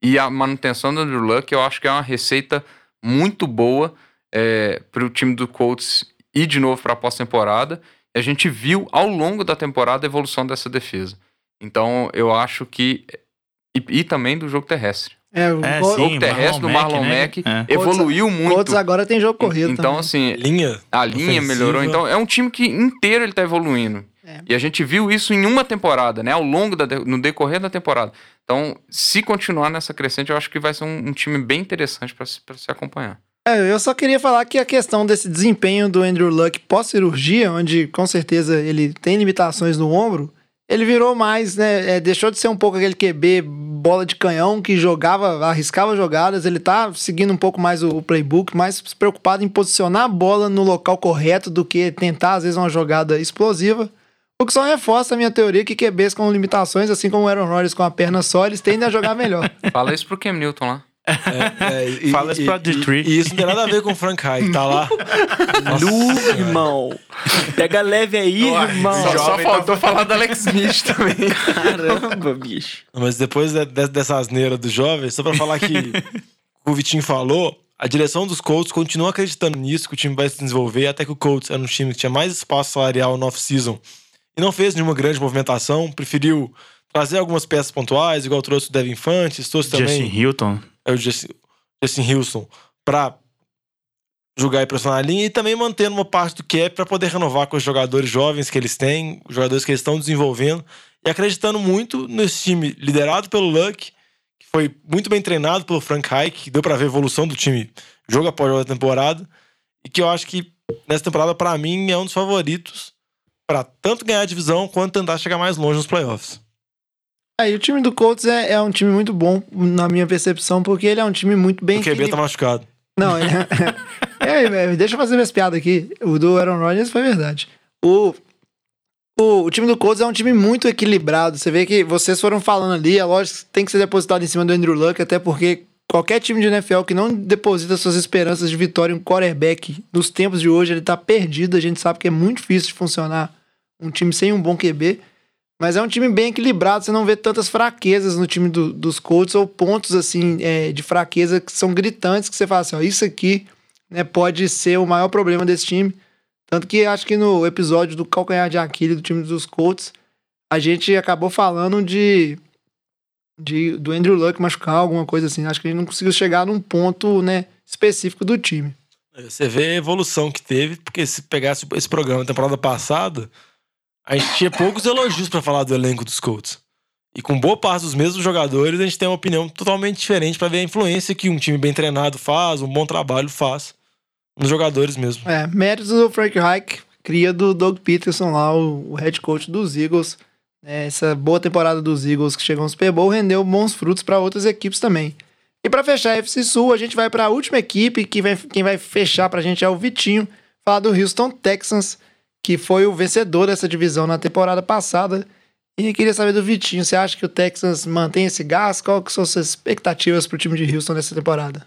Speaker 5: e a manutenção do Andrew Luck, eu acho que é uma receita muito boa é, para o time do Colts ir de novo para a pós-temporada. A gente viu ao longo da temporada a evolução dessa defesa. Então, eu acho que. E, e também do jogo terrestre.
Speaker 3: É, o
Speaker 8: É,
Speaker 5: jogo
Speaker 8: Sim,
Speaker 5: terrestre do
Speaker 8: Marlon Mack,
Speaker 5: Mack
Speaker 8: né? É.
Speaker 5: evoluiu muito.
Speaker 3: Colts agora tem jogo corrido
Speaker 5: Então,
Speaker 3: também.
Speaker 5: assim,
Speaker 4: Linha.
Speaker 5: a linha
Speaker 4: ofensiva.
Speaker 5: melhorou. Então, é um time que inteiro ele tá evoluindo.
Speaker 3: É.
Speaker 5: E a gente viu isso em uma temporada, né? Ao longo da, de- no decorrer da temporada. Então, se continuar nessa crescente, eu acho que vai ser um, um time bem interessante para se, pra se acompanhar.
Speaker 3: É, eu só queria falar que a questão desse desempenho do Andrew Luck pós-cirurgia, onde com certeza ele tem limitações no ombro, ele virou mais, né? é, deixou de ser um pouco aquele QB bola de canhão que jogava, arriscava jogadas. Ele tá seguindo um pouco mais o, o playbook, mais preocupado em posicionar a bola no local correto do que tentar, às vezes, uma jogada explosiva. O que só reforça a minha teoria que QBs com limitações, assim como o Aaron Rodgers com a perna só, eles tendem a jogar melhor.
Speaker 5: Fala isso pro Cam Newton lá.
Speaker 4: É, e,
Speaker 8: Fala isso pra
Speaker 4: e-
Speaker 8: Detroit.
Speaker 4: E isso não tem nada a ver com o Frank que tá lá.
Speaker 6: Nu, irmão. Pega leve aí, irmão.
Speaker 5: Só, só faltou falar do Alex Smith também.
Speaker 6: Caramba, bicho.
Speaker 4: Mas depois de- de- dessa asneira do jovem, só pra falar que o Vitinho falou, a direção dos Colts continua acreditando nisso, que o time vai se desenvolver, até que o Colts era um time que tinha mais espaço salarial no off-season e não fez nenhuma grande movimentação, preferiu trazer algumas peças pontuais, igual trouxe o Devin Fantes, trouxe também
Speaker 8: Justin Hilton.
Speaker 4: É o Justin, Wilson para jogar e pressionar a linha e também mantendo uma parte do cap para poder renovar com os jogadores jovens que eles têm, os jogadores que eles estão desenvolvendo e acreditando muito nesse time liderado pelo Luck, que foi muito bem treinado pelo Frank Reich, que deu para ver a evolução do time jogo após jogo da temporada e que eu acho que nessa temporada para mim é um dos favoritos para tanto ganhar a divisão quanto tentar chegar mais longe nos playoffs.
Speaker 3: Aí o time do Colts é, é um time muito bom, na minha percepção, porque ele é um time muito bem
Speaker 4: O QB tá machucado.
Speaker 3: Não, ele é, é, deixa eu fazer minhas piadas aqui. O do Aaron Rodgers foi verdade. O, o, o time do Colts é um time muito equilibrado. Você vê que vocês foram falando ali, é lógico que tem que ser depositado em cima do Andrew Luck, até porque qualquer time de NFL que não deposita suas esperanças de vitória em um quarterback nos tempos de hoje, ele tá perdido. A gente sabe que é muito difícil de funcionar um time sem um bom QB. Mas é um time bem equilibrado, você não vê tantas fraquezas no time do- dos Colts ou pontos assim é, de fraqueza que são gritantes que você fala assim, ó, isso aqui né, pode ser o maior problema desse time. Tanto que acho que no episódio do calcanhar de Aquiles do time dos Colts, a gente acabou falando de, de do Andrew Luck machucar, alguma coisa assim. Acho que a gente não conseguiu chegar num ponto né, específico do time.
Speaker 4: Você vê a evolução que teve, porque se pegasse esse programa temporada passada, a gente tinha poucos elogios pra falar do elenco dos Colts. E com boa parte dos mesmos jogadores, a gente tem uma opinião totalmente diferente pra ver a influência que um time bem treinado faz, um bom trabalho faz nos jogadores mesmo.
Speaker 3: É, méritos do Frank Reich, cria do Doug Peterson lá, o, o head coach dos Eagles. É, essa boa temporada dos Eagles que chegou no Super Bowl rendeu bons frutos para outras equipes também. E para fechar a FC Sul, a gente vai para a última equipe, que vai, quem vai fechar pra gente é o Vitinho, falar do Houston Texans, que foi o vencedor dessa divisão na temporada passada. E queria saber do Vitinho, você acha que o Texans mantém esse gás? Qual que são as suas expectativas pro time de Houston nessa temporada?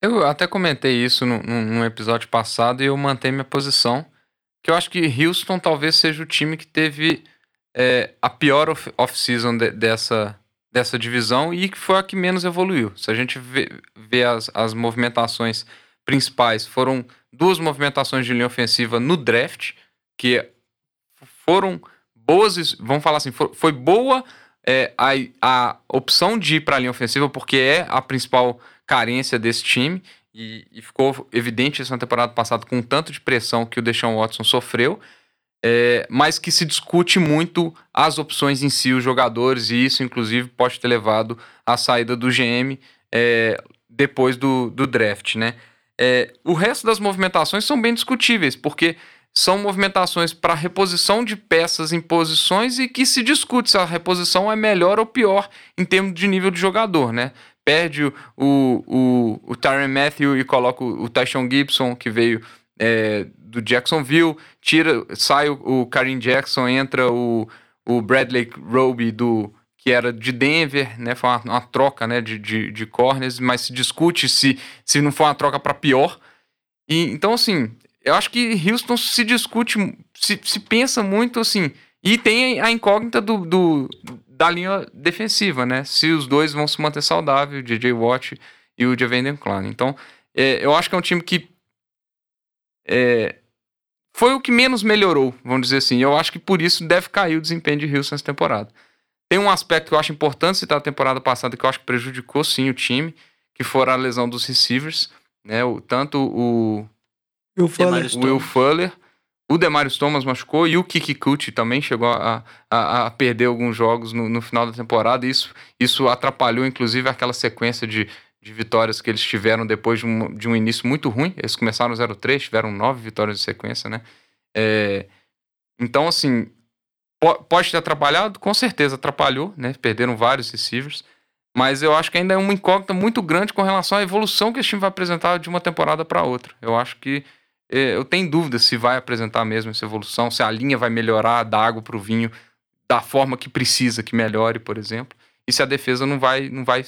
Speaker 5: Eu até comentei isso no, episódio passado e eu mantenho minha posição. Que eu acho que Houston talvez seja o time que teve é, a pior off- off-season de- dessa, dessa divisão e que foi a que menos evoluiu. Se a gente vê as, as movimentações principais, foram duas movimentações de linha ofensiva no draft, que foram boas, vamos falar assim, fo- foi boa é, a, a opção de ir para a linha ofensiva, porque é a principal carência desse time. E, e ficou evidente isso na temporada passada com o tanto de pressão que o Deshaun Watson sofreu. é, mas que se discute muito as opções em si, os jogadores, e isso, inclusive, pode ter levado à saída do GM é, depois do, do draft, né? É, o resto das movimentações são bem discutíveis, porque são movimentações para reposição de peças em posições e que se discute se a reposição é melhor ou pior em termos de nível de jogador, né? Perde o, o, o, Tyron Matthew e coloca o, o Tyshon Gibson, que veio é, do Jacksonville, tira, sai o, o Karim Jackson, entra o, o Bradley Roby do que era de Denver, né? Foi uma, uma troca né, de, de, de corners, mas se discute se, se não foi uma troca para pior. E, então, assim, eu acho que Houston se discute, se, se pensa muito assim. E tem a incógnita do, do- da linha defensiva, né? Se os dois vão se manter saudáveis, o DJ Watt e o Javenden Clown. Então, é, eu acho que é um time que é, foi o que menos melhorou, vamos dizer assim. Eu acho que por isso deve cair o desempenho de Houston essa temporada. Tem um aspecto que eu acho importante citar da temporada passada que eu acho que prejudicou sim o time, que foi a lesão dos receivers, né? O, tanto o
Speaker 3: O Fuller,
Speaker 5: Will Fuller, o Demarius Thomas machucou e o Kiki Kuti também chegou a, a, a perder alguns jogos no, no final da temporada. Isso, isso atrapalhou, inclusive, aquela sequência de, de vitórias que eles tiveram depois de um, de um início muito ruim. Eles começaram 0-3, tiveram nove vitórias de sequência, né? É, então, assim, po- pode ter atrapalhado? Com certeza atrapalhou, né? Perderam vários receivers. Mas eu acho que ainda é uma incógnita muito grande com relação à evolução que esse time vai apresentar de uma temporada para outra. Eu acho que eu tenho dúvidas se vai apresentar mesmo essa evolução, se a linha vai melhorar, dar água para o vinho da forma que precisa que melhore, por exemplo, e se a defesa não vai, não vai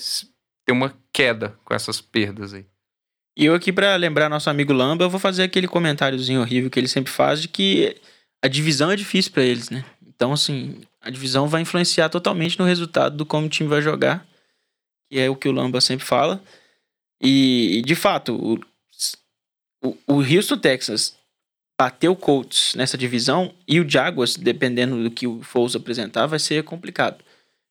Speaker 5: ter uma queda com essas perdas aí.
Speaker 6: E eu aqui, pra lembrar nosso amigo Lamba, eu vou fazer aquele comentáriozinho horrível que ele sempre faz de que a divisão é difícil pra eles, né? Então, assim, a divisão vai influenciar totalmente no resultado do como o time vai jogar, que é o que o Lamba sempre fala. E, e, de fato, o, o, Houston Texans bateu o Colts nessa divisão e o Jaguars, dependendo do que o Foles apresentar, vai ser complicado.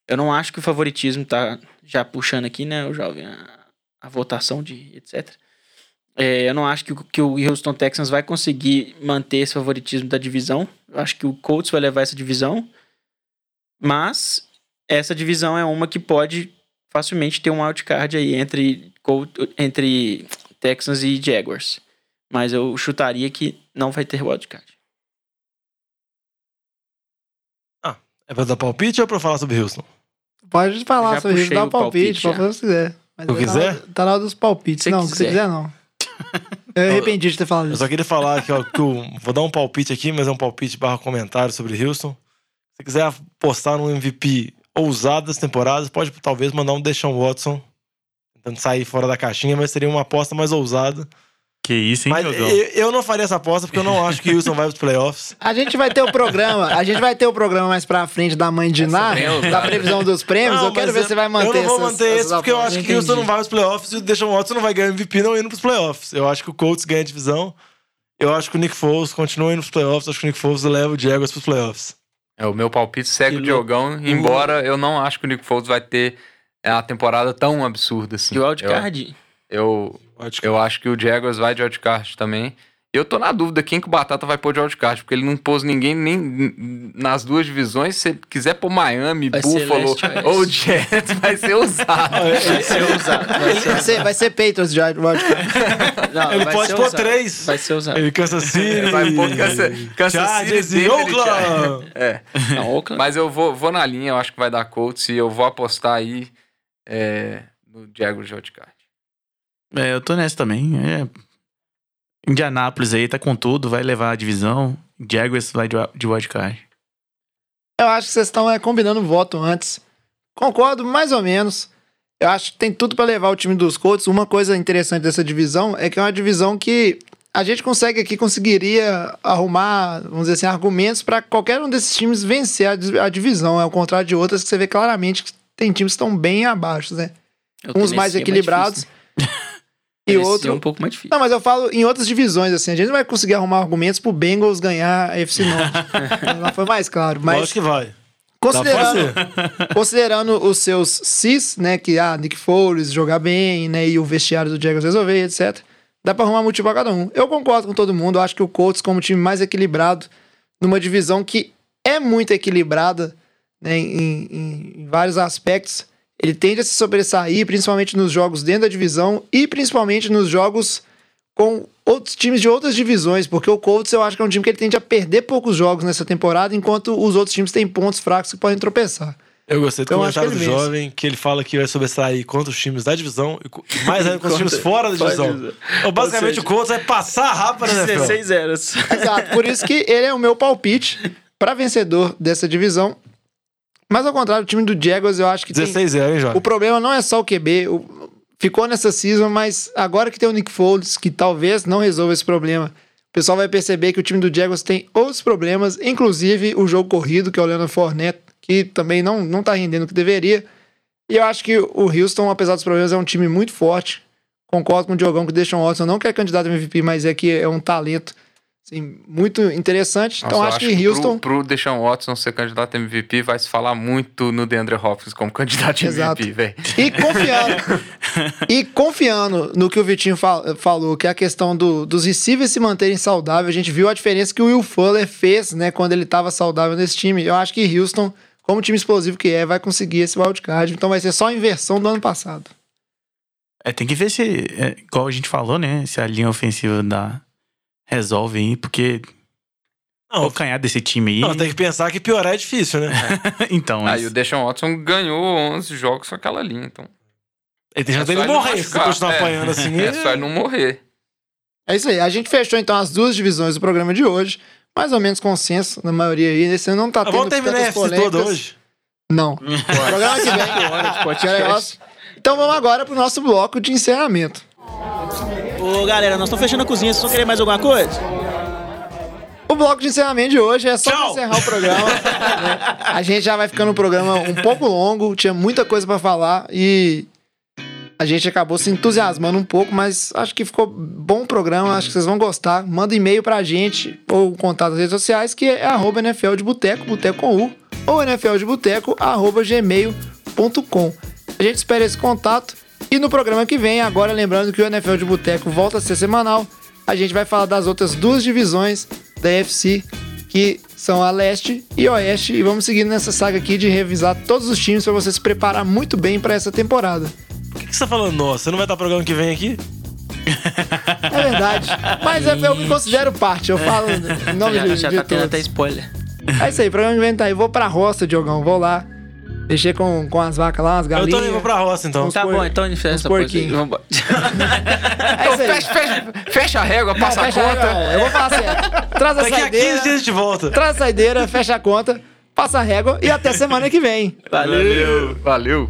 Speaker 6: Eu não acho que o favoritismo tá já puxando aqui, né, o jovem, a, a votação de etc. É, eu não acho que, o- que o Houston Texans vai conseguir manter esse favoritismo da divisão. Eu acho que o Colts vai levar essa divisão. Mas essa divisão é uma que pode facilmente ter um wildcard aí entre, entre Texans e Jaguars. Mas eu chutaria que não vai ter wildcard.
Speaker 4: É pra dar palpite ou pra falar sobre Houston?
Speaker 3: Pode falar
Speaker 6: Já
Speaker 3: sobre
Speaker 6: puxei
Speaker 3: dá palpite,
Speaker 6: palpite,
Speaker 3: pode
Speaker 6: já.
Speaker 3: fazer o que quiser. Mas
Speaker 4: Tu
Speaker 3: tá na-
Speaker 4: quiser?
Speaker 3: Tá na hora dos palpites.
Speaker 6: Se
Speaker 3: não, se você
Speaker 6: quiser.
Speaker 3: quiser, não. Eu arrependi de ter falado
Speaker 4: Eu
Speaker 3: isso.
Speaker 4: só queria falar aqui, ó, que eu vou dar um palpite aqui, mas é um palpite barra comentário sobre Houston. Se quiser apostar no MVP ousado das temporadas, pode talvez mandar um Deshaun Watson tentando sair fora da caixinha, mas seria uma aposta mais ousada.
Speaker 8: Que isso, hein,
Speaker 4: Mas
Speaker 8: Diogão?
Speaker 4: eu, eu não faria essa aposta porque eu não acho que Houston vai pros playoffs.
Speaker 3: A gente vai ter o programa, a gente vai ter o programa mais pra frente da mãe de Ná, da previsão dos prêmios.
Speaker 4: Não,
Speaker 3: eu quero ver se você vai manter
Speaker 4: Eu não vou
Speaker 3: essas-
Speaker 4: manter esse porque eu acho que Houston
Speaker 3: Entendi.
Speaker 4: não vai pros playoffs e o Deshaun Watson não vai ganhar MVP não indo pros playoffs. Eu acho que o Colts ganha a divisão. Eu acho que o Nick Foles continua indo pros playoffs. Acho que o Nick Foles leva o Jaguars pros playoffs.
Speaker 5: É, o meu palpite segue
Speaker 6: Que
Speaker 5: o Diogão, embora eu não acho que o Nick Foles vai ter uma temporada tão absurda assim.
Speaker 6: E o wildcard?
Speaker 5: Eu, eu, eu acho que o Jaguars vai de wildcard também. Eu tô na dúvida quem que o Batata vai pôr de wildcard, porque ele não pôs ninguém nem nas duas divisões. Se ele quiser pôr Miami,
Speaker 6: Vai
Speaker 5: Buffalo ou Jets, vai ser usado.
Speaker 6: Vai ser usado. Vai
Speaker 3: Vai
Speaker 6: ser,
Speaker 3: ser, vai ser Patriots já, wildcard.
Speaker 6: não,
Speaker 4: Ele pode pôr
Speaker 6: usado.
Speaker 4: três.
Speaker 6: Vai ser usado.
Speaker 4: Ele Kansas City.
Speaker 5: Vai pôr Kansas, Kansas
Speaker 4: Chargers
Speaker 5: City
Speaker 4: e
Speaker 5: e
Speaker 4: Oakland.
Speaker 5: É.
Speaker 6: Não, Oakland.
Speaker 5: Mas eu vou, vou na linha, eu acho que vai dar Colts e eu vou apostar aí é, no Jaguars de wildcard.
Speaker 8: É, eu tô nessa também. É. Indianápolis aí tá com tudo, vai levar a divisão. Jaguars vai de, de wildcard.
Speaker 3: Eu acho que vocês estão é, combinando voto antes. Concordo, mais ou menos. Eu acho que tem tudo pra levar o time dos Colts. Uma coisa interessante dessa divisão é que é uma divisão que a gente consegue aqui, conseguiria arrumar, vamos dizer assim, argumentos pra qualquer um desses times vencer a, a divisão. É ao contrário de outras que você vê claramente que tem times que estão bem abaixo, né?
Speaker 6: O
Speaker 3: Uns mais
Speaker 6: é
Speaker 3: equilibrados
Speaker 6: difícil,
Speaker 3: e outros.
Speaker 6: é um pouco mais difícil.
Speaker 3: Não, mas eu falo em outras divisões, assim. A gente não vai conseguir arrumar argumentos pro Bengals ganhar a FC Norte. Lá foi mais claro. Mas
Speaker 4: Lógico que vai.
Speaker 3: Considerando,
Speaker 4: fazer.
Speaker 3: considerando os seus cis, né? Que, ah, Nick Foles jogar bem, né? E o vestiário do Jaguars resolver, etc. Dá pra arrumar motivo pra cada um. Eu concordo com todo mundo. Eu acho que o Colts, como time mais equilibrado, numa divisão que é muito equilibrada, né? Em, em- em vários aspectos, ele tende a se sobressair, principalmente nos jogos dentro da divisão e principalmente nos jogos com outros times de outras divisões, porque o Colts eu acho que é um time que ele tende a perder poucos jogos nessa temporada, enquanto os outros times têm pontos fracos que podem tropeçar.
Speaker 4: Eu gostei do
Speaker 3: Eu acho
Speaker 4: comentário
Speaker 3: que
Speaker 4: do
Speaker 3: vence.
Speaker 4: jovem, que ele fala que vai sobressair contra os times da divisão e mais ainda contra os times fora da divisão. Então, basicamente,
Speaker 6: seja,
Speaker 4: o Colts vai passar rápido na NFL.
Speaker 6: 16 zeros.
Speaker 3: Exato, por isso que ele é o meu palpite para vencedor dessa divisão. Mas ao contrário, o time do Jaguars eu acho que tem,
Speaker 4: 16 0 hein, jovem?
Speaker 3: o problema não é só o QB, o- ficou nessa season, mas agora que tem o Nick Foles, que talvez não resolva esse problema, o pessoal vai perceber que o time do Jaguars tem outros problemas, inclusive o jogo corrido, que é o Leonard Fournette, que também não, não tá rendendo o que deveria. E eu acho que o Houston, apesar dos problemas, é um time muito forte. Concordo com o Diogão que o Deshaun Watson não quer candidato a MVP, mas é que é um talento assim, muito interessante. então
Speaker 5: Nossa,
Speaker 3: acho
Speaker 5: eu
Speaker 3: que Houston.
Speaker 5: Pro, pro Deshaun Watson ser candidato a MVP, vai se falar muito no DeAndre Hopkins como candidato a
Speaker 3: Exato.
Speaker 5: MVP, velho.
Speaker 3: E confiando, e confiando no que o Vitinho fal- falou, que é a questão do- dos receivers se manterem saudáveis, a gente viu a diferença que o Will Fuller fez, né, quando ele estava saudável nesse time. Eu acho que Houston, como time explosivo que é, vai conseguir esse wildcard. Então vai ser só a inversão do ano passado.
Speaker 8: É, tem que ver se, é, igual a gente falou, né? Se a linha ofensiva dá, resolve aí, porque
Speaker 4: Não,
Speaker 8: o canhar desse time aí.
Speaker 4: não, tem que pensar que piorar é difícil, né?
Speaker 8: então,
Speaker 5: Aí
Speaker 8: mas-
Speaker 5: o Deshaun Watson ganhou 11 jogos com aquela linha, então.
Speaker 4: Ele já
Speaker 5: É
Speaker 4: tem
Speaker 5: só
Speaker 4: que
Speaker 5: ele
Speaker 4: morrer se continuar
Speaker 5: é.
Speaker 4: apanhando assim.
Speaker 5: É só ele não morrer.
Speaker 3: É isso aí. A gente fechou então as duas divisões do programa de hoje. Mais ou menos consenso na maioria aí. Esse ano não tá
Speaker 4: Ah,
Speaker 3: tendo
Speaker 4: Vamos terminar toda
Speaker 3: polêmicas.
Speaker 4: hoje?
Speaker 3: Não. programa que vem. Então vamos agora pro nosso bloco de encerramento.
Speaker 7: Ô, galera, nós estamos fechando a cozinha. Vocês vão querer mais alguma coisa?
Speaker 3: O bloco de encerramento de hoje é só pra encerrar o programa. né? A gente já vai ficando um programa um pouco longo, tinha muita coisa pra falar e A gente acabou se entusiasmando um pouco, mas acho que ficou bom o programa, acho que vocês vão gostar. Manda e-mail pra gente ou contato nas redes sociais, que é arroba NFL de Boteco, Boteco com U, ou NFL de Boteco, arroba gmail.com. A gente espera esse contato. E no programa que vem, agora lembrando que o NFL de Boteco volta a ser semanal, a gente vai falar das outras duas divisões da UFC, que são a leste e oeste, e vamos seguindo nessa saga aqui de revisar todos os times para você se preparar muito bem para essa temporada.
Speaker 4: Por que, que você tá falando, nossa? Você não vai estar programa que vem aqui?
Speaker 3: É verdade. Mas é, eu me considero parte, eu falo em nome
Speaker 6: Já,
Speaker 3: de,
Speaker 6: já
Speaker 3: de
Speaker 6: tá tendo
Speaker 3: todos.
Speaker 6: até spoiler.
Speaker 3: É isso aí, programa que vem tá aí. Vou pra roça, Diogão, vou lá. Mexer com, com as vacas lá, as
Speaker 4: Eu
Speaker 3: galinhas.
Speaker 4: também vou pra roça, então.
Speaker 6: Tá
Speaker 3: por-
Speaker 6: bom, então a fez
Speaker 3: uns
Speaker 6: essa
Speaker 3: porquinhos.
Speaker 6: Vambora.
Speaker 3: É.
Speaker 5: Fecha, fecha, fecha a régua,
Speaker 3: Não,
Speaker 5: passa a
Speaker 3: fecha
Speaker 5: conta.
Speaker 3: régua, Eu vou falar certo. Traz a
Speaker 4: Daqui a 15
Speaker 3: saideira,
Speaker 4: dias a gente volta.
Speaker 3: traz a saideira, fecha a conta, passa a régua e até semana que vem.
Speaker 6: Valeu.
Speaker 5: Valeu.
Speaker 4: Valeu.